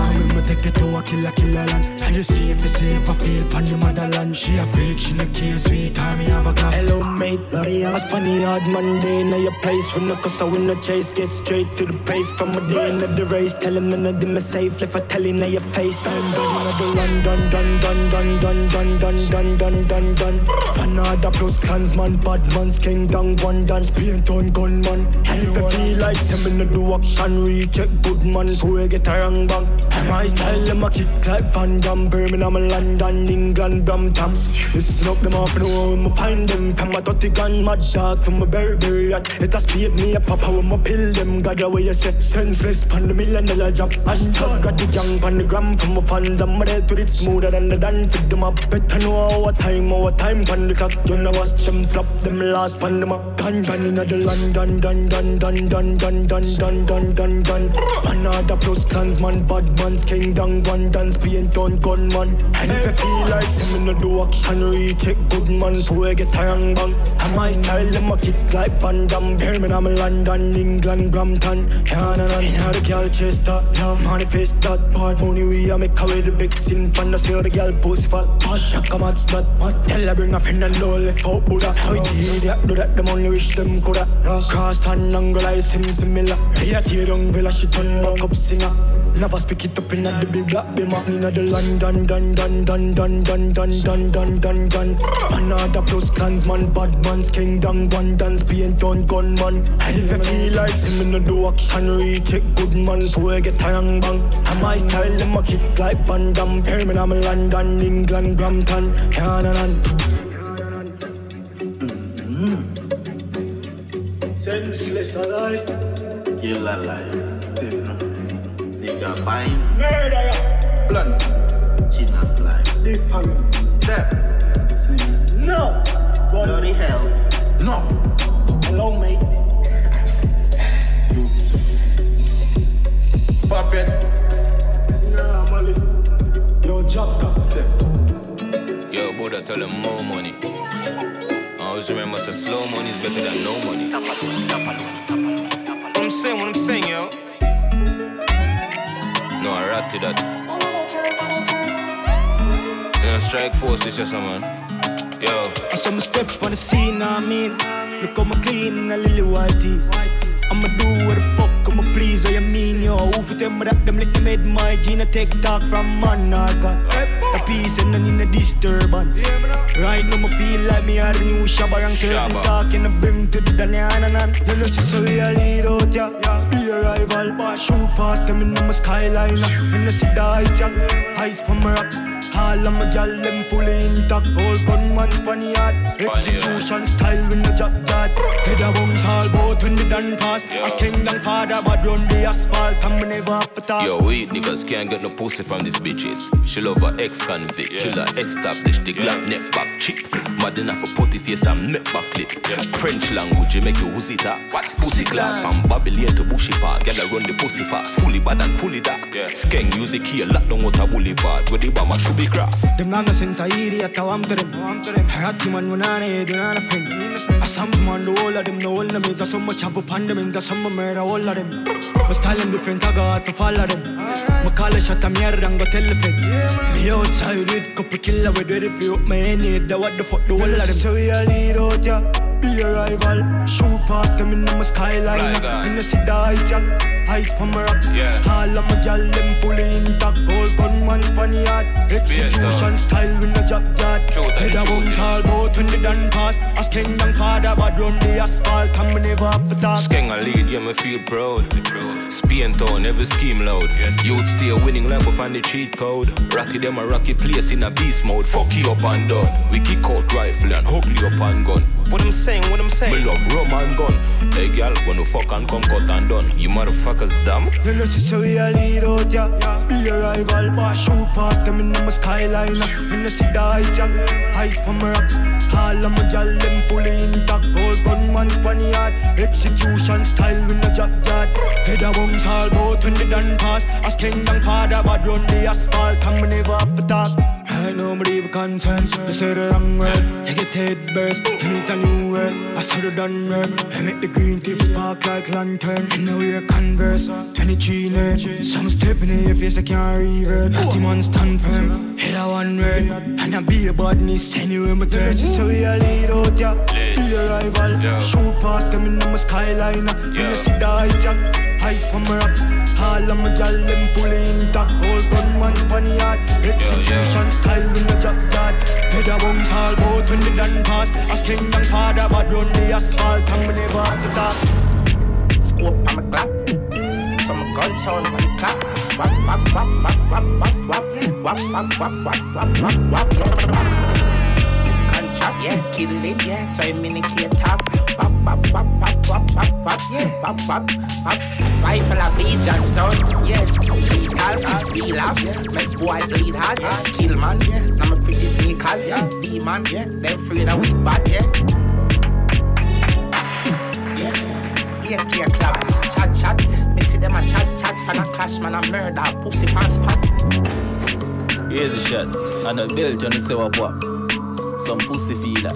take it to a killer, killer land. And you see if it's safe, I feel pan the motherland. She a freak, she no care, sweet time, me have a clock. Hello, mate. I spun the hard Monday, now your place. When the cause I win the chase, get straight to the pace. From a day into the race, tell him none of them is safe. If I tell him, now your face. I'm done, in the run, done, done, done, done, done, done, done, done, done, done, done. Fanada plus clansman, bad man's king, down one dance, paint on gunman. And if I feel like some in the do action, recheck good man, so we get a wrong bang. And my style, them a kick like Van Damme, Birmingham, London, England, Brampton. Listen up, them off, know where I find them. From my dirty gun, my dog, from my Burberry yacht. It a speed me a papa with my pill, them. God, the way you say, senseless, pan the million dollar job. Hashtag got the gang, pan the gram, from my fans. I'm ready to it smoother than the dance. Fit them up, better know our time, our time, pan the clock. You know watch them flop, them last, pan them up. Gun, gun, in the London, dun, dun, dun, dun, dun, dun, dun, dun, dun, dun. Panada plus clansman, bad man's kingdom. down one dance, paint on gunman. And if you feel like say me no do action, it good man, so we get a young bang. And my style, them a kick like Van Damme. Birmingham, London, England, Brampton. Run, here the girl that. Yeah, manifest that. part, money, we a make away the vixen. Fan the see the girl pussy fat. Pass, come out, snot. Tell her bring a friend and no left out Buddha. How it idiot do that, them only wish them coulda. Cross tan angle, I sim similar. Hey, I tear down villa, she turn back up singer. Never speak it up in the big black bimmer. Inna the London, dun dun dun dun dun dun dun dun dun dun. Another plus clansman, bad man's king, down one dance, paint on gunman. And if you feel like see me no do action, reach it good man, so I get a young bang. And my style, them a kick like Van Damme. Birmingham, London, England, Brampton, Canada. Senseless alive. Kill alive. Still no. Ziga bind. Murder. Blunt. Chin and fly. Different. Step. No. Bloody hell. No. Hello, mate. Pop it. Nah, Molly. Yo, drop top. Step. Yo, Buddha, tell them more money. I always remember, so slow money is better than no money. What I'm saying, what I'm saying, yo. No, I rap to that. You know, strike force is just a man. Yo. I saw me step on the scene, I mean. Look how me clean in a lily white tees. I'ma do what the fuck I'ma please, what you mean, yo? Who for them that them like them made my gene take talk from man or God. The peace and none in the disturbance. Right now, me feel like me are the new Shabba and certain Shabba. talking to bring to the Danyananan. You know, see, so we a lead out, yeah. Be a rival, shoot past them in my skyline. See the heights, yeah. Heights from my rocks. All of my gal, them fully intact. Gold gunman, funny yard. Execution style, we no job that. Head a bounce all boat when the done pass. As kingdom father, but run the asphalt. I'm never have to talk. Yo, we niggas can't get no pussy from these bitches. She love her ex-convict, killer established, the Glock neck back cheap. Mad enough for putty face and neck back clip. French language, you make you woozy talk. What? Pussy clap from Babylon to Bushy Park. Girl, I run the pussy fast, fully bad and fully dark. Skeng music here, lock down out a boulevard. Where the bomber should be cross. Them nana sense I idiot, I am to them. Harati man, when I need, you know, friend. I some man, the whole of them, no all them. There's so much have them, and there's some murder all of them. Was telling different, I got for follow them. My call a shot, I'm and go tell the feds. Me outside with couple killer, with ready for you, my need, the what the fuck, the whole of them. So we a lead out, yeah. Be a rival, shoot past them in my skyline. In the city, heights, yeah. Heights from my rocks. Yeah. All of my gal, them fully intact. Gold gunman, funny yard. Execution style, we no job that. True Head a true bounce all boat when they done pass. As kingdom father, but run the asphalt. And me never have to talk. Skeng a lead, yeah, me feel proud. Spain town, every scheme loud. Youth stay winning like we find the cheat code. Rocky them a rocky place in a beast mode. Fuck you up and done. We kick out rifle and hug you up and gun. What I'm saying, what I'm saying. Me love rum and gun. Hey girl, when you fuck and come cut and done. You motherfuckers dumb. You know, we a lead out, yeah. Be a rival, shoot past them in my skyline. You know, the heights, yeah. From my rocks. All of my gal, them fully intact. Gold gunman, funny yard. Execution style, we no job that. Head a bounce all boat when they done pass. As kingdom father, but run the asphalt. And me never have to talk. I know me leave consent. You say the wrong word. You get head burst. You need a new word. I saw the done word. I make the green tips spark like lantern. And now we're converse. 23 nerd. Some stepping in your face, I can't revert. Natty man stand firm. Hit a one red. And I be a badness anyway, my turn. So we a lead out, yeah. Be a rival. Shoot past them in my skyline. You see the yeah. Heights from my rocks. All of my gal, them fully intact. Gold gunman, funny yard. Execution style, we no job that. Head a bounce all boat when they done pass. As kingdom father, but run the asphalt. And me never have to talk. Scope on my clap. Some gun sound on the clap. Wap, wap, wap, wap, wap, wap, wap. Wap, wap, wap, wap, wap, wap, wap, wap. Chop, yeah, kill it, yeah. So I minicate top. Wap, wap, wap, wap, wap, wap, wap, yeah. Wap, wap, wap. Rifle a beat Johnstone, yeah. Lethal, we laugh, make boy bleed hard, yeah. Kill man, yeah. Now my pretty sneakers, yeah. Demon, yeah. Them afraid of we bad, yeah. Hmm. Yeah, yeah, club. Chat, chat. Me see them a chat, chat. Fan a clash, man, a murder. Pussy pants spot. Here's a shot. And a belt, you say what, what? Some pussy feel like.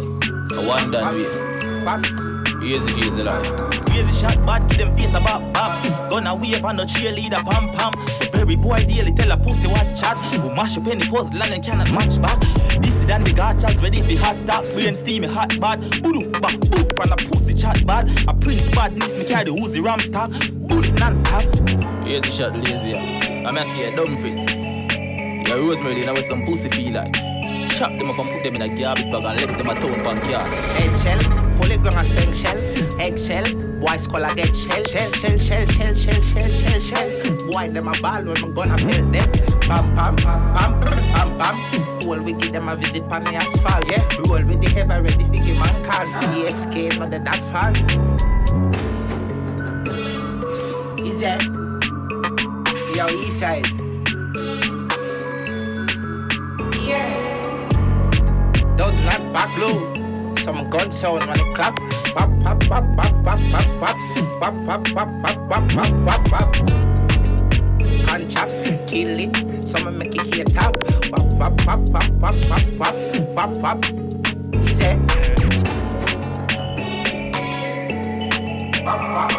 A one done way. A, here's a lot. Crazy shot bad, give them face a bop bop. Gonna wave on the cheerleader pam pam. The berry boy daily tell a pussy what chat. We mash up any puzzle and cannot match back. This the dan the gachas ready for hot top. Brain steamy hot bad. Boof back boof from the pussy chat bad. A prince bad needs me carry the Uzi ram stock. Bullet non-stop. A shot lazy. I'm gonna see a dumb face. Yeah, Rosemary, now with some pussy feel like. Chop them up and put them in a garbage bag and left them a town pan car. Eggshell, fully grown and spank shell. Eggshell, boys call a get shell. Shell, shell, shell, shell, shell, shell, shell, shell. Boy, them a ball when I'm gonna build them. Pam, pam, pam, pam, pam, pam. Cool, we give them a visit pan the asphalt. Yeah, roll with the ever ready figure man can. ESK, not the that fan. Easy. Yo, east side. Yeah. Those not back low. Some gun sound when it clap. Pop, pop, pop, pop, pop, pop, pop. Pop, pop, pop, pop, pop, pop, pop, pop. Gun chop, kill it. Some make it hear talk. Pop, pop, pop, pop, pop, pop, pop, pop, pop. Easy. Pop, pop.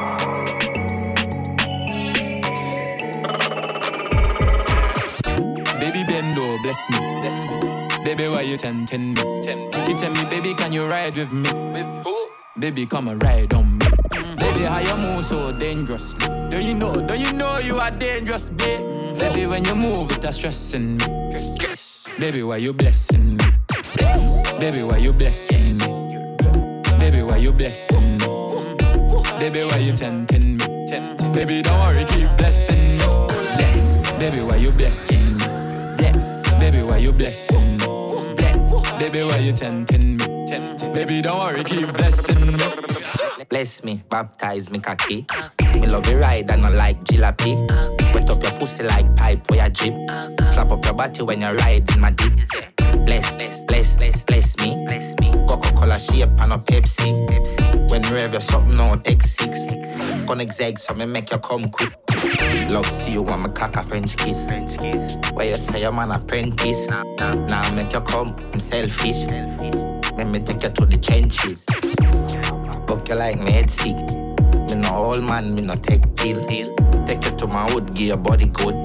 Baby Bendo, bless me. Baby, why you tempting me? She tell me, baby, can you ride with me? Baby, come and ride on me. Baby, how you move so dangerously? Do you know, do you know you are dangerous, babe? Baby, when you move, it's stressing me. Baby, why you blessing me? Baby, why you blessing me? Baby, why you blessing me? Baby, why you tempting me? Baby, don't worry, keep blessing me. Bless. Baby, why you blessing me? Bless. Baby, why you blessing. Baby, why you tempting me? Baby, don't worry, keep blessing me. Bless me, baptize me cocky. Me love you ride and not like jalopy. Wet up your pussy like pipe or your jeep. Slap up your body when you ride in my deep. Bless, bless, bless, bless, bless me. Coca-Cola shape and a Pepsi. When you have your something out X6. Gonna exeg so me make you come quick. Love see you want me cock a French kiss. Where you say I'm an apprentice. Now I make you come, I'm selfish. Let me take you to the trenches. Book you like me head sick. Me no old man, me no take pill. Take you to my hood, give your body good.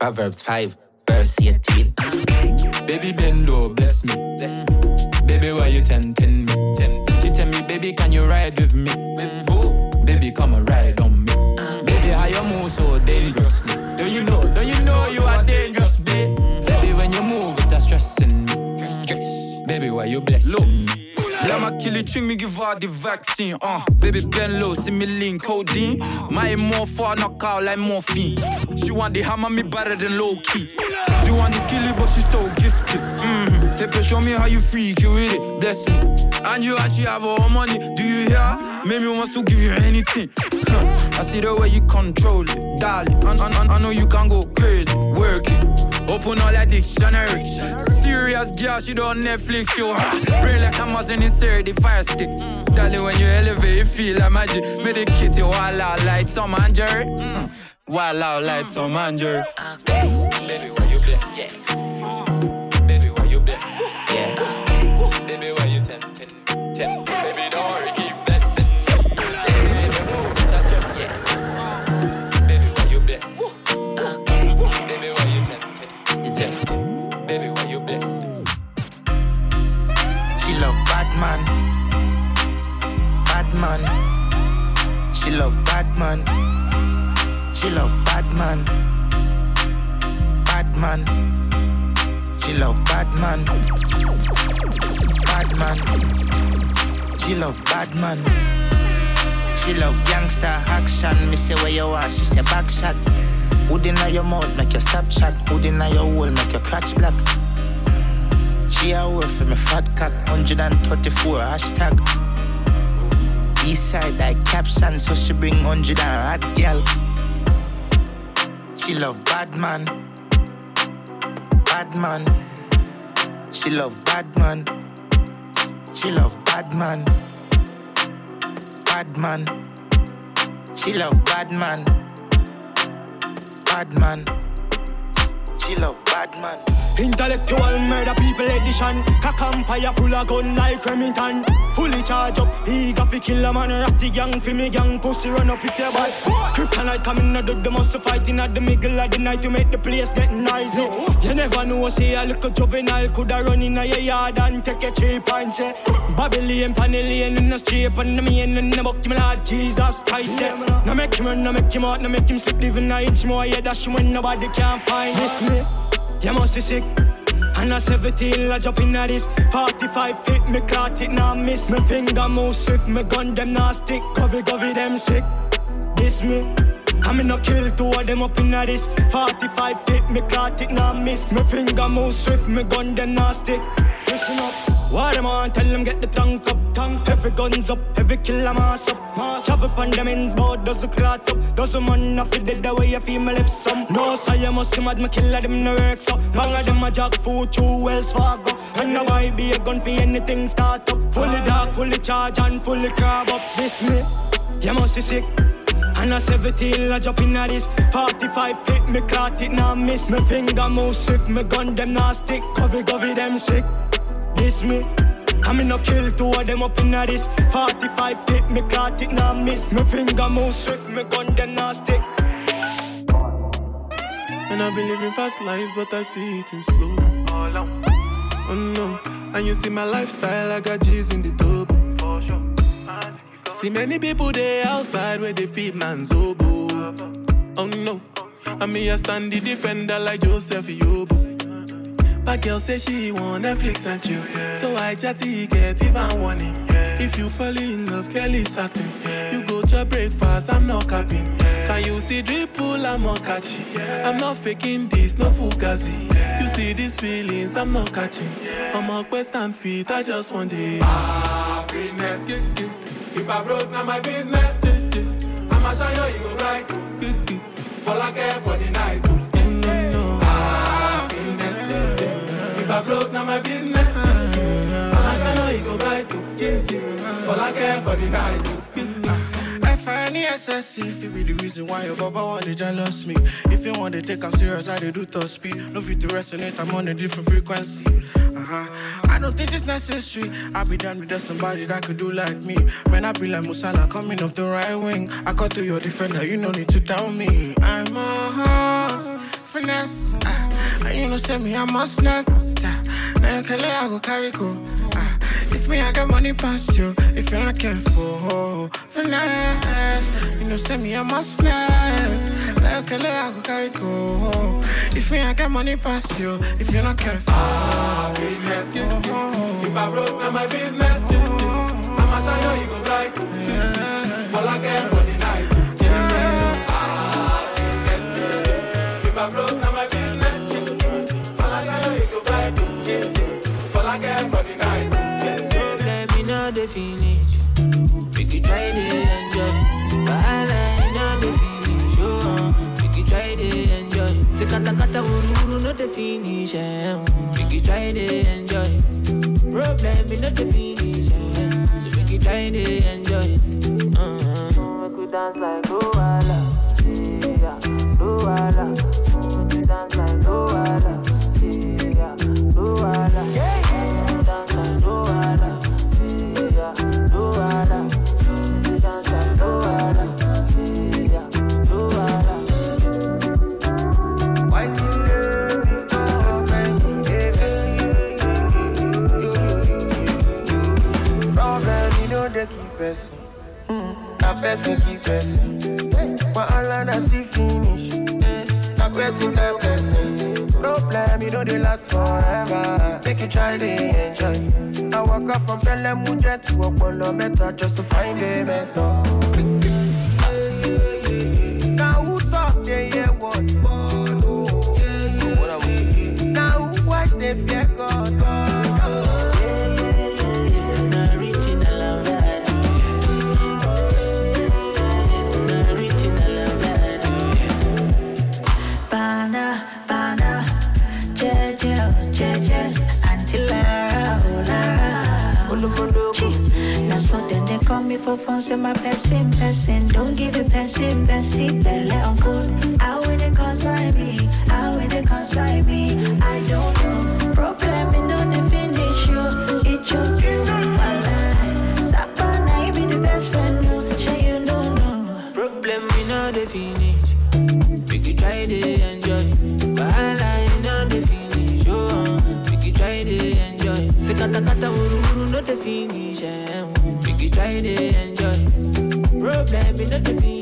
Proverbs 5, verse 18. Baby Bendo, bless me. Baby, why you tempting me? She tell me, baby, can you ride with me? Baby, come and ride on me. Mm. Baby, how you move so dangerously? Don't you know, Don't you know you are dangerous, babe? Mm. Baby, when you move, it's stressing me. Baby, why you blessing me? My kill it, me give her the vaccine. Uh, baby Ben low, see me link codeine. My more for knock out like morphine. She want the hammer me better than low key. She want kill it, but she so gifted. Mm-hmm. Show me how you freak you with it. Bless me. And you actually have all money. Do you hear? Maybe wants to give you anything. Huh. I see the way you control it, darling. I, I, I know you can go crazy, work. Open all that dictionary. Serious girl, she don't Netflix show. Brain like Amazon insert the fire stick. Darling, when you elevate, you feel like magic. Medicate you all out like Tom and Jerry. Mm. Wild out like Tom and Jerry. Baby, you bless? Yeah. Love Batman. Batman. She love Batman. She love Batman. Batman. She love Batman. Batman. She love Batman. She love gangster action. Me say where you are, she say back shot. Hood inna your mouth, make your stop chat. Hood inna your hole, make your crotch black. She a work for me fat cock, 134 hashtag. East side like caption, so she bring 100 and hot girl. She love bad man, bad man. She love bad man. She love bad man, bad man. She love bad man. Bad man. She love bad man. Intellectual murder people edition. Cock fire full of gun like Remington. Fully charge up, eager fi kill a man. Ratty gang fi me gang, pussy run up if you bad. Kryptonite coming out of the muscle fighting at the middle of the night to make the place get noisy. You never know, say a little juvenile coulda run in a yard and take a cheap and say Babylon, Panellian in the street and the man in the buck, me Lord Jesus Christ. Yeah. No make him run, no make him out, no make him slip, living a inch more. Yeah, dash when nobody can find this me. You must be sick. And a 17, I jump in at this 45 feet, me caught it, now miss. Me finger move swift, me gun them now stick. Covey, covey, them sick. This me I'm in a kill two of them up in at this. 45 feet, me caught it, now miss. Me finger move swift, me gun them stick. Listen up. What them on, tell them get the tank up, tank. Every guns up, every killer mass up. Mass Shove up on them ends, board does the clot up. Does the man not fit dead the way you feel me left some. No, so you must see mad, me killer them no work so Bang of them a jack food, two Wells Fargo And now I be a gun for anything start up. Fully dark, fully charge and fully crab up. This me, you must be sick and a 17, I jump in at this 45 feet, me caught it, now miss. Me finger move swift, me gun them now stick. Covey, covey, them sick. This me. I'm in a kill two of them up in a this 45 feet, me caught it now miss. Me finger move swift, me gun them now stick. And I've been living fast life, but I see it in slow Oh no, and you see my lifestyle, I got G's in the tub See many people there outside where they feed man's oboe Oh no, I me a stand the defender like Joseph Yobo Bad girl say she want Netflix and chill. So I chatty get even warning. If you fall in love, Kelly satin. You go to breakfast, I'm not capping. Can you see dripple, I'm not catching. I'm not faking this, no fugazi. You see these feelings, I'm not catching. I'm a quest and feet, I just want it. Happiness. If I broke, now my business. I'ma show you, you go right. All I care for the night. Ah, if I broke, now my business. I know you go right to All I care for the night. F-I-N-E-S-S-E If it be the reason why your baba want to jealous me. If you want to take I'm serious, I do top speed. No fit to resonate, I'm on a different frequency. Uh-huh. I don't think it's necessary. I be done with somebody that could do like me. Man, I be like Musala coming off the right wing. I cut to your defender, you no need to tell me. I'm a horse, finesse. Uh, you know, say me, I must not now you can let I go carry go. If me I got money past you, if you're not careful, finesse. You know, send me a must net. You can let I go carry go. If me I got money past you, if you're not careful. Ah, finesse. If I broke, now my business. I'ma show you, you go right. All I care finish. We could try to enjoy. I know the finish. Oh, we could try to enjoy. Say kata kata uru uru no the finish. Eh. We could try to enjoy. Problem no the finish. Eh. So we could try to enjoy. Uh-huh. We could dance like Luala. Yeah, Luala. We could dance like Luala. Yeah. Yeah, yeah. Person keep person. But all I see finish. Na person that person. Problem, you know they last forever. Make you try to enjoy. I walk up from Pelham Mujet to Opolo Meta just to find a mentor. Now who talk they hear what? Now who watch they fear God? Bana, for fun, say my person, person. Don't give it person, person. Let on go. I will it consign me. I will it consign me. I don't know. Problem in no finish you. It choke you. My life. Sapana, be the best friend. No, say you don't know. Problem in no finish. We could try to enjoy. Wahala in no the finish. Oh, we could try to enjoy. Say kata kata uru uru no oh. To enjoy. Problem in the finish.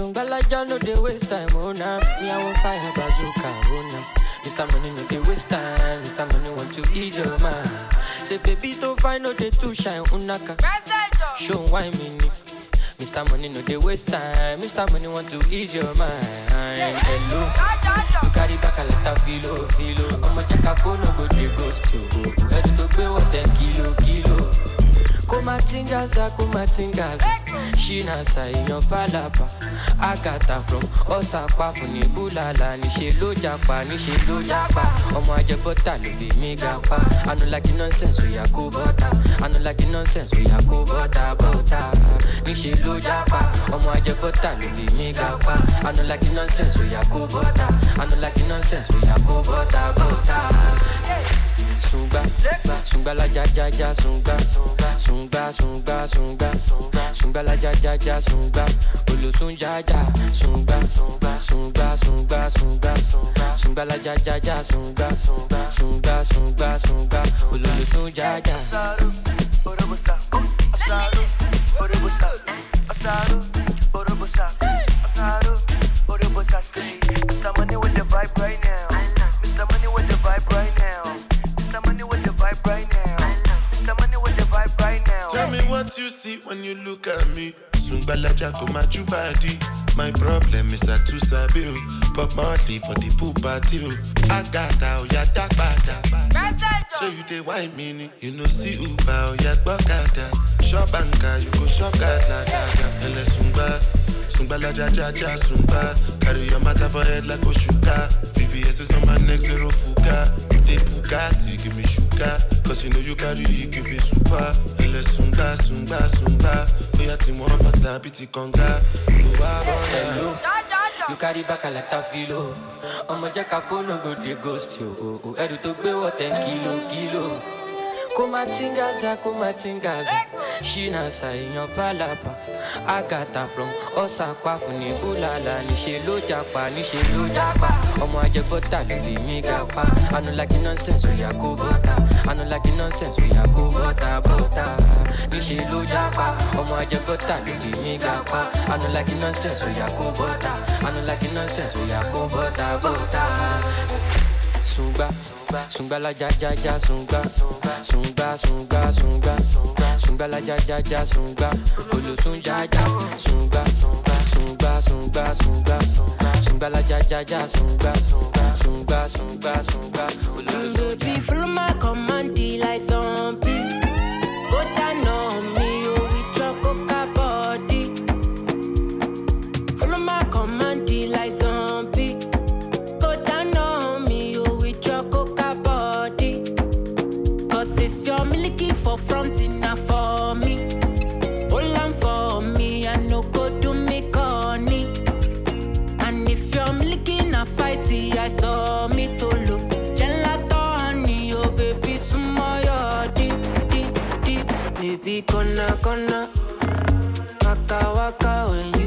Una kasunga la ja no dey waste time, oh nah. Me I fire bazooka, oh nah. Mr. Money no dey waste time, Mr. Money want to ease your mind. Say baby don't find no dey too shine, unaka. Oh, Show why me ni. Mr. Money no dey waste time, Mr. Money want to ease your mind. Hello, you carry back a of filo, filo. Ọmọ jẹ́ ká kó no go dey ghost you. Ẹni tó gbé wọ̀ ten kilo, kilo. kumatingaza kumatingaza shinasa èèyàn falapa agata from ọsàpapọ̀ ní búlàlà níṣẹ́ ló japa níṣẹ́ ló japa. Ọmọ ajẹbọta ló bí mi ga pa anulaki nonsense oya kó bọta. Anulaki nonsense oya kó bọta bọta. Níṣẹ́ ló japa. Ọmọ ajẹbọta ló bí mi ga pa anulaki nonsense oya kó bọta. Anulaki nonsense oya kó bọta bọta. Sunga la ja ja ja sunga, sunga sunga sunga, sunga la ja ja ja sunga, olosun ja ja sunga, sunga sunga sunga, sunga la ja ja ja sunga, sunga sunga sunga, olosun ja. Ja. Mr. Money with the vibe right What you see when you look at me. Sungbalaja go my body. My problem is I too sabi. Pop Marley for the pool party o. Agata o ya dagbada. So you dey wine me ni. You know see Uber oh, o ya gbọ́kada. Shop anka you go shop gada gada. Ẹlẹ sungba. Sungbalaja ja ja sungba. Carry your matter for head like Oshuka. VVS is on my neck zero fuga. You dey buga, see give me sugar. Cause you know you carry it, give me super. Ẹlẹ sungba sungba sungba. Oya ti mọ bàtà bí ti kànga. Olúwa bọ̀dà. Hello. You carry back a lot of filo. Ọmọ jẹ́ ká fóònù go dey ghost yo. Ẹrù tó gbé wọ̀ ten kilo kilo. Kó má tingaza, kó má tingaza. Ṣínà ṣàìyàn fàlàpà. Agatha from Ọ̀sàpá fún ní Búlàlà. Níṣe ló japa, níṣe ló japa. Ọmọ ajẹgbọ́ta ló lè like nonsense, oya kó bọ́tà. Like nonsense, oya kó bọ́tà bọ́tà. Níṣe ló japa. Ọmọ. Ànú like nonsense, oya kó bọ́tà. Like nonsense, oya kó. Sungba, sungba la ja ja ja sungba, sungba sungba sungba, sungba la ja ja ja sungba, olosun ja ja. Sungba, sungba sungba sungba, sungba la ja ja ja sungba, sungba sungba sungba, olosun ja. Baby, follow my command, like zombie. Baby, gonna gonna. Waka waka when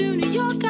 to New York,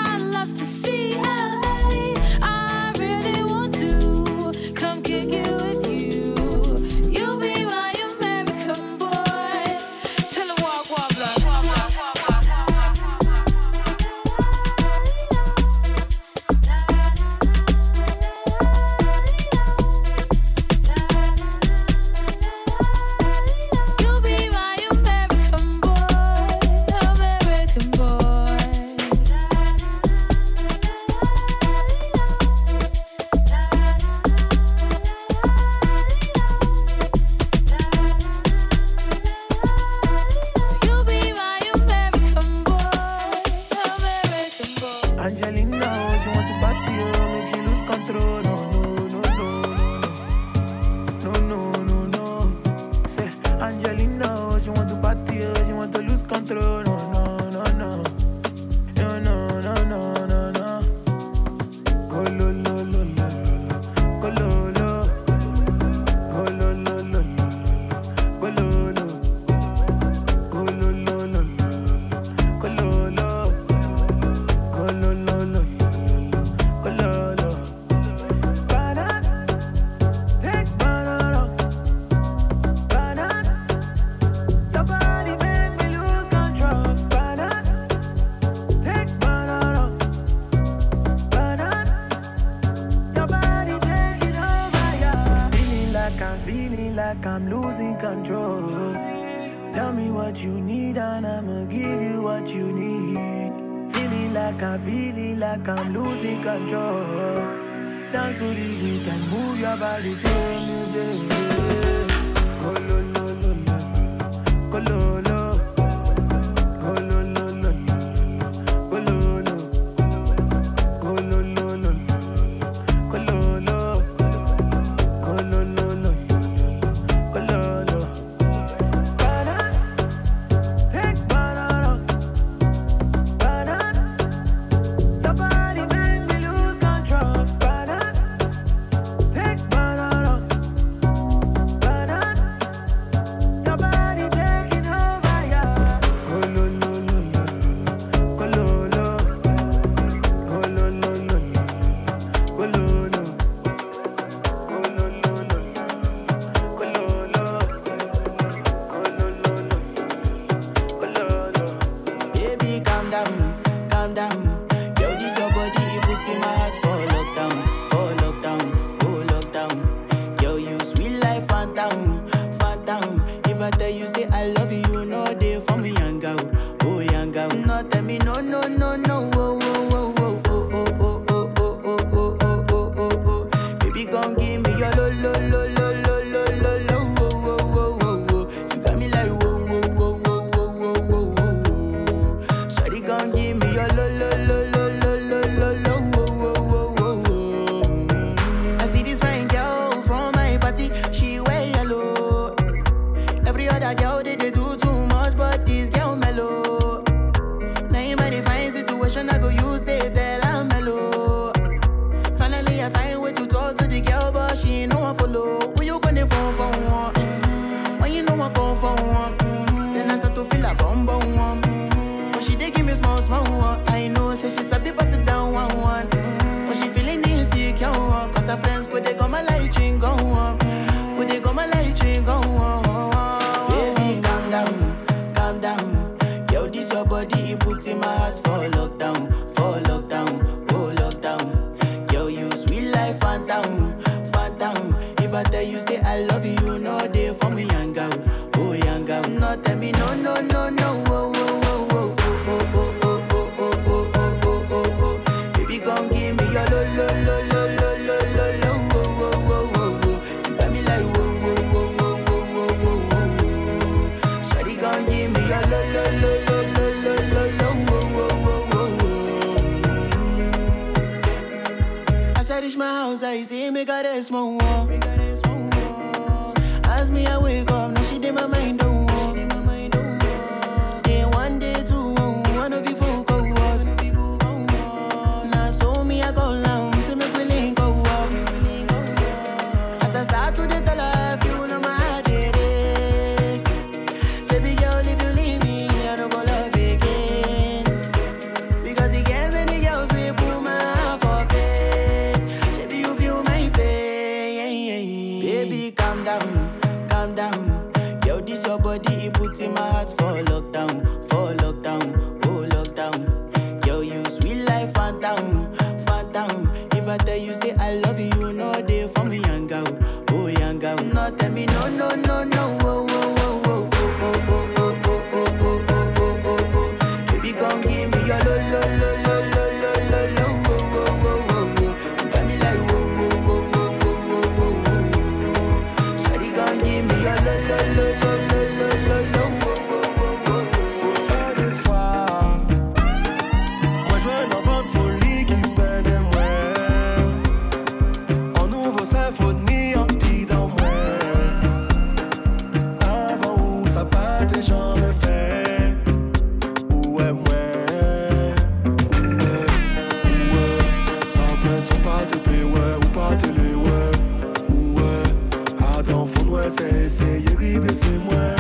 c'est essayer, rider, c'est moi.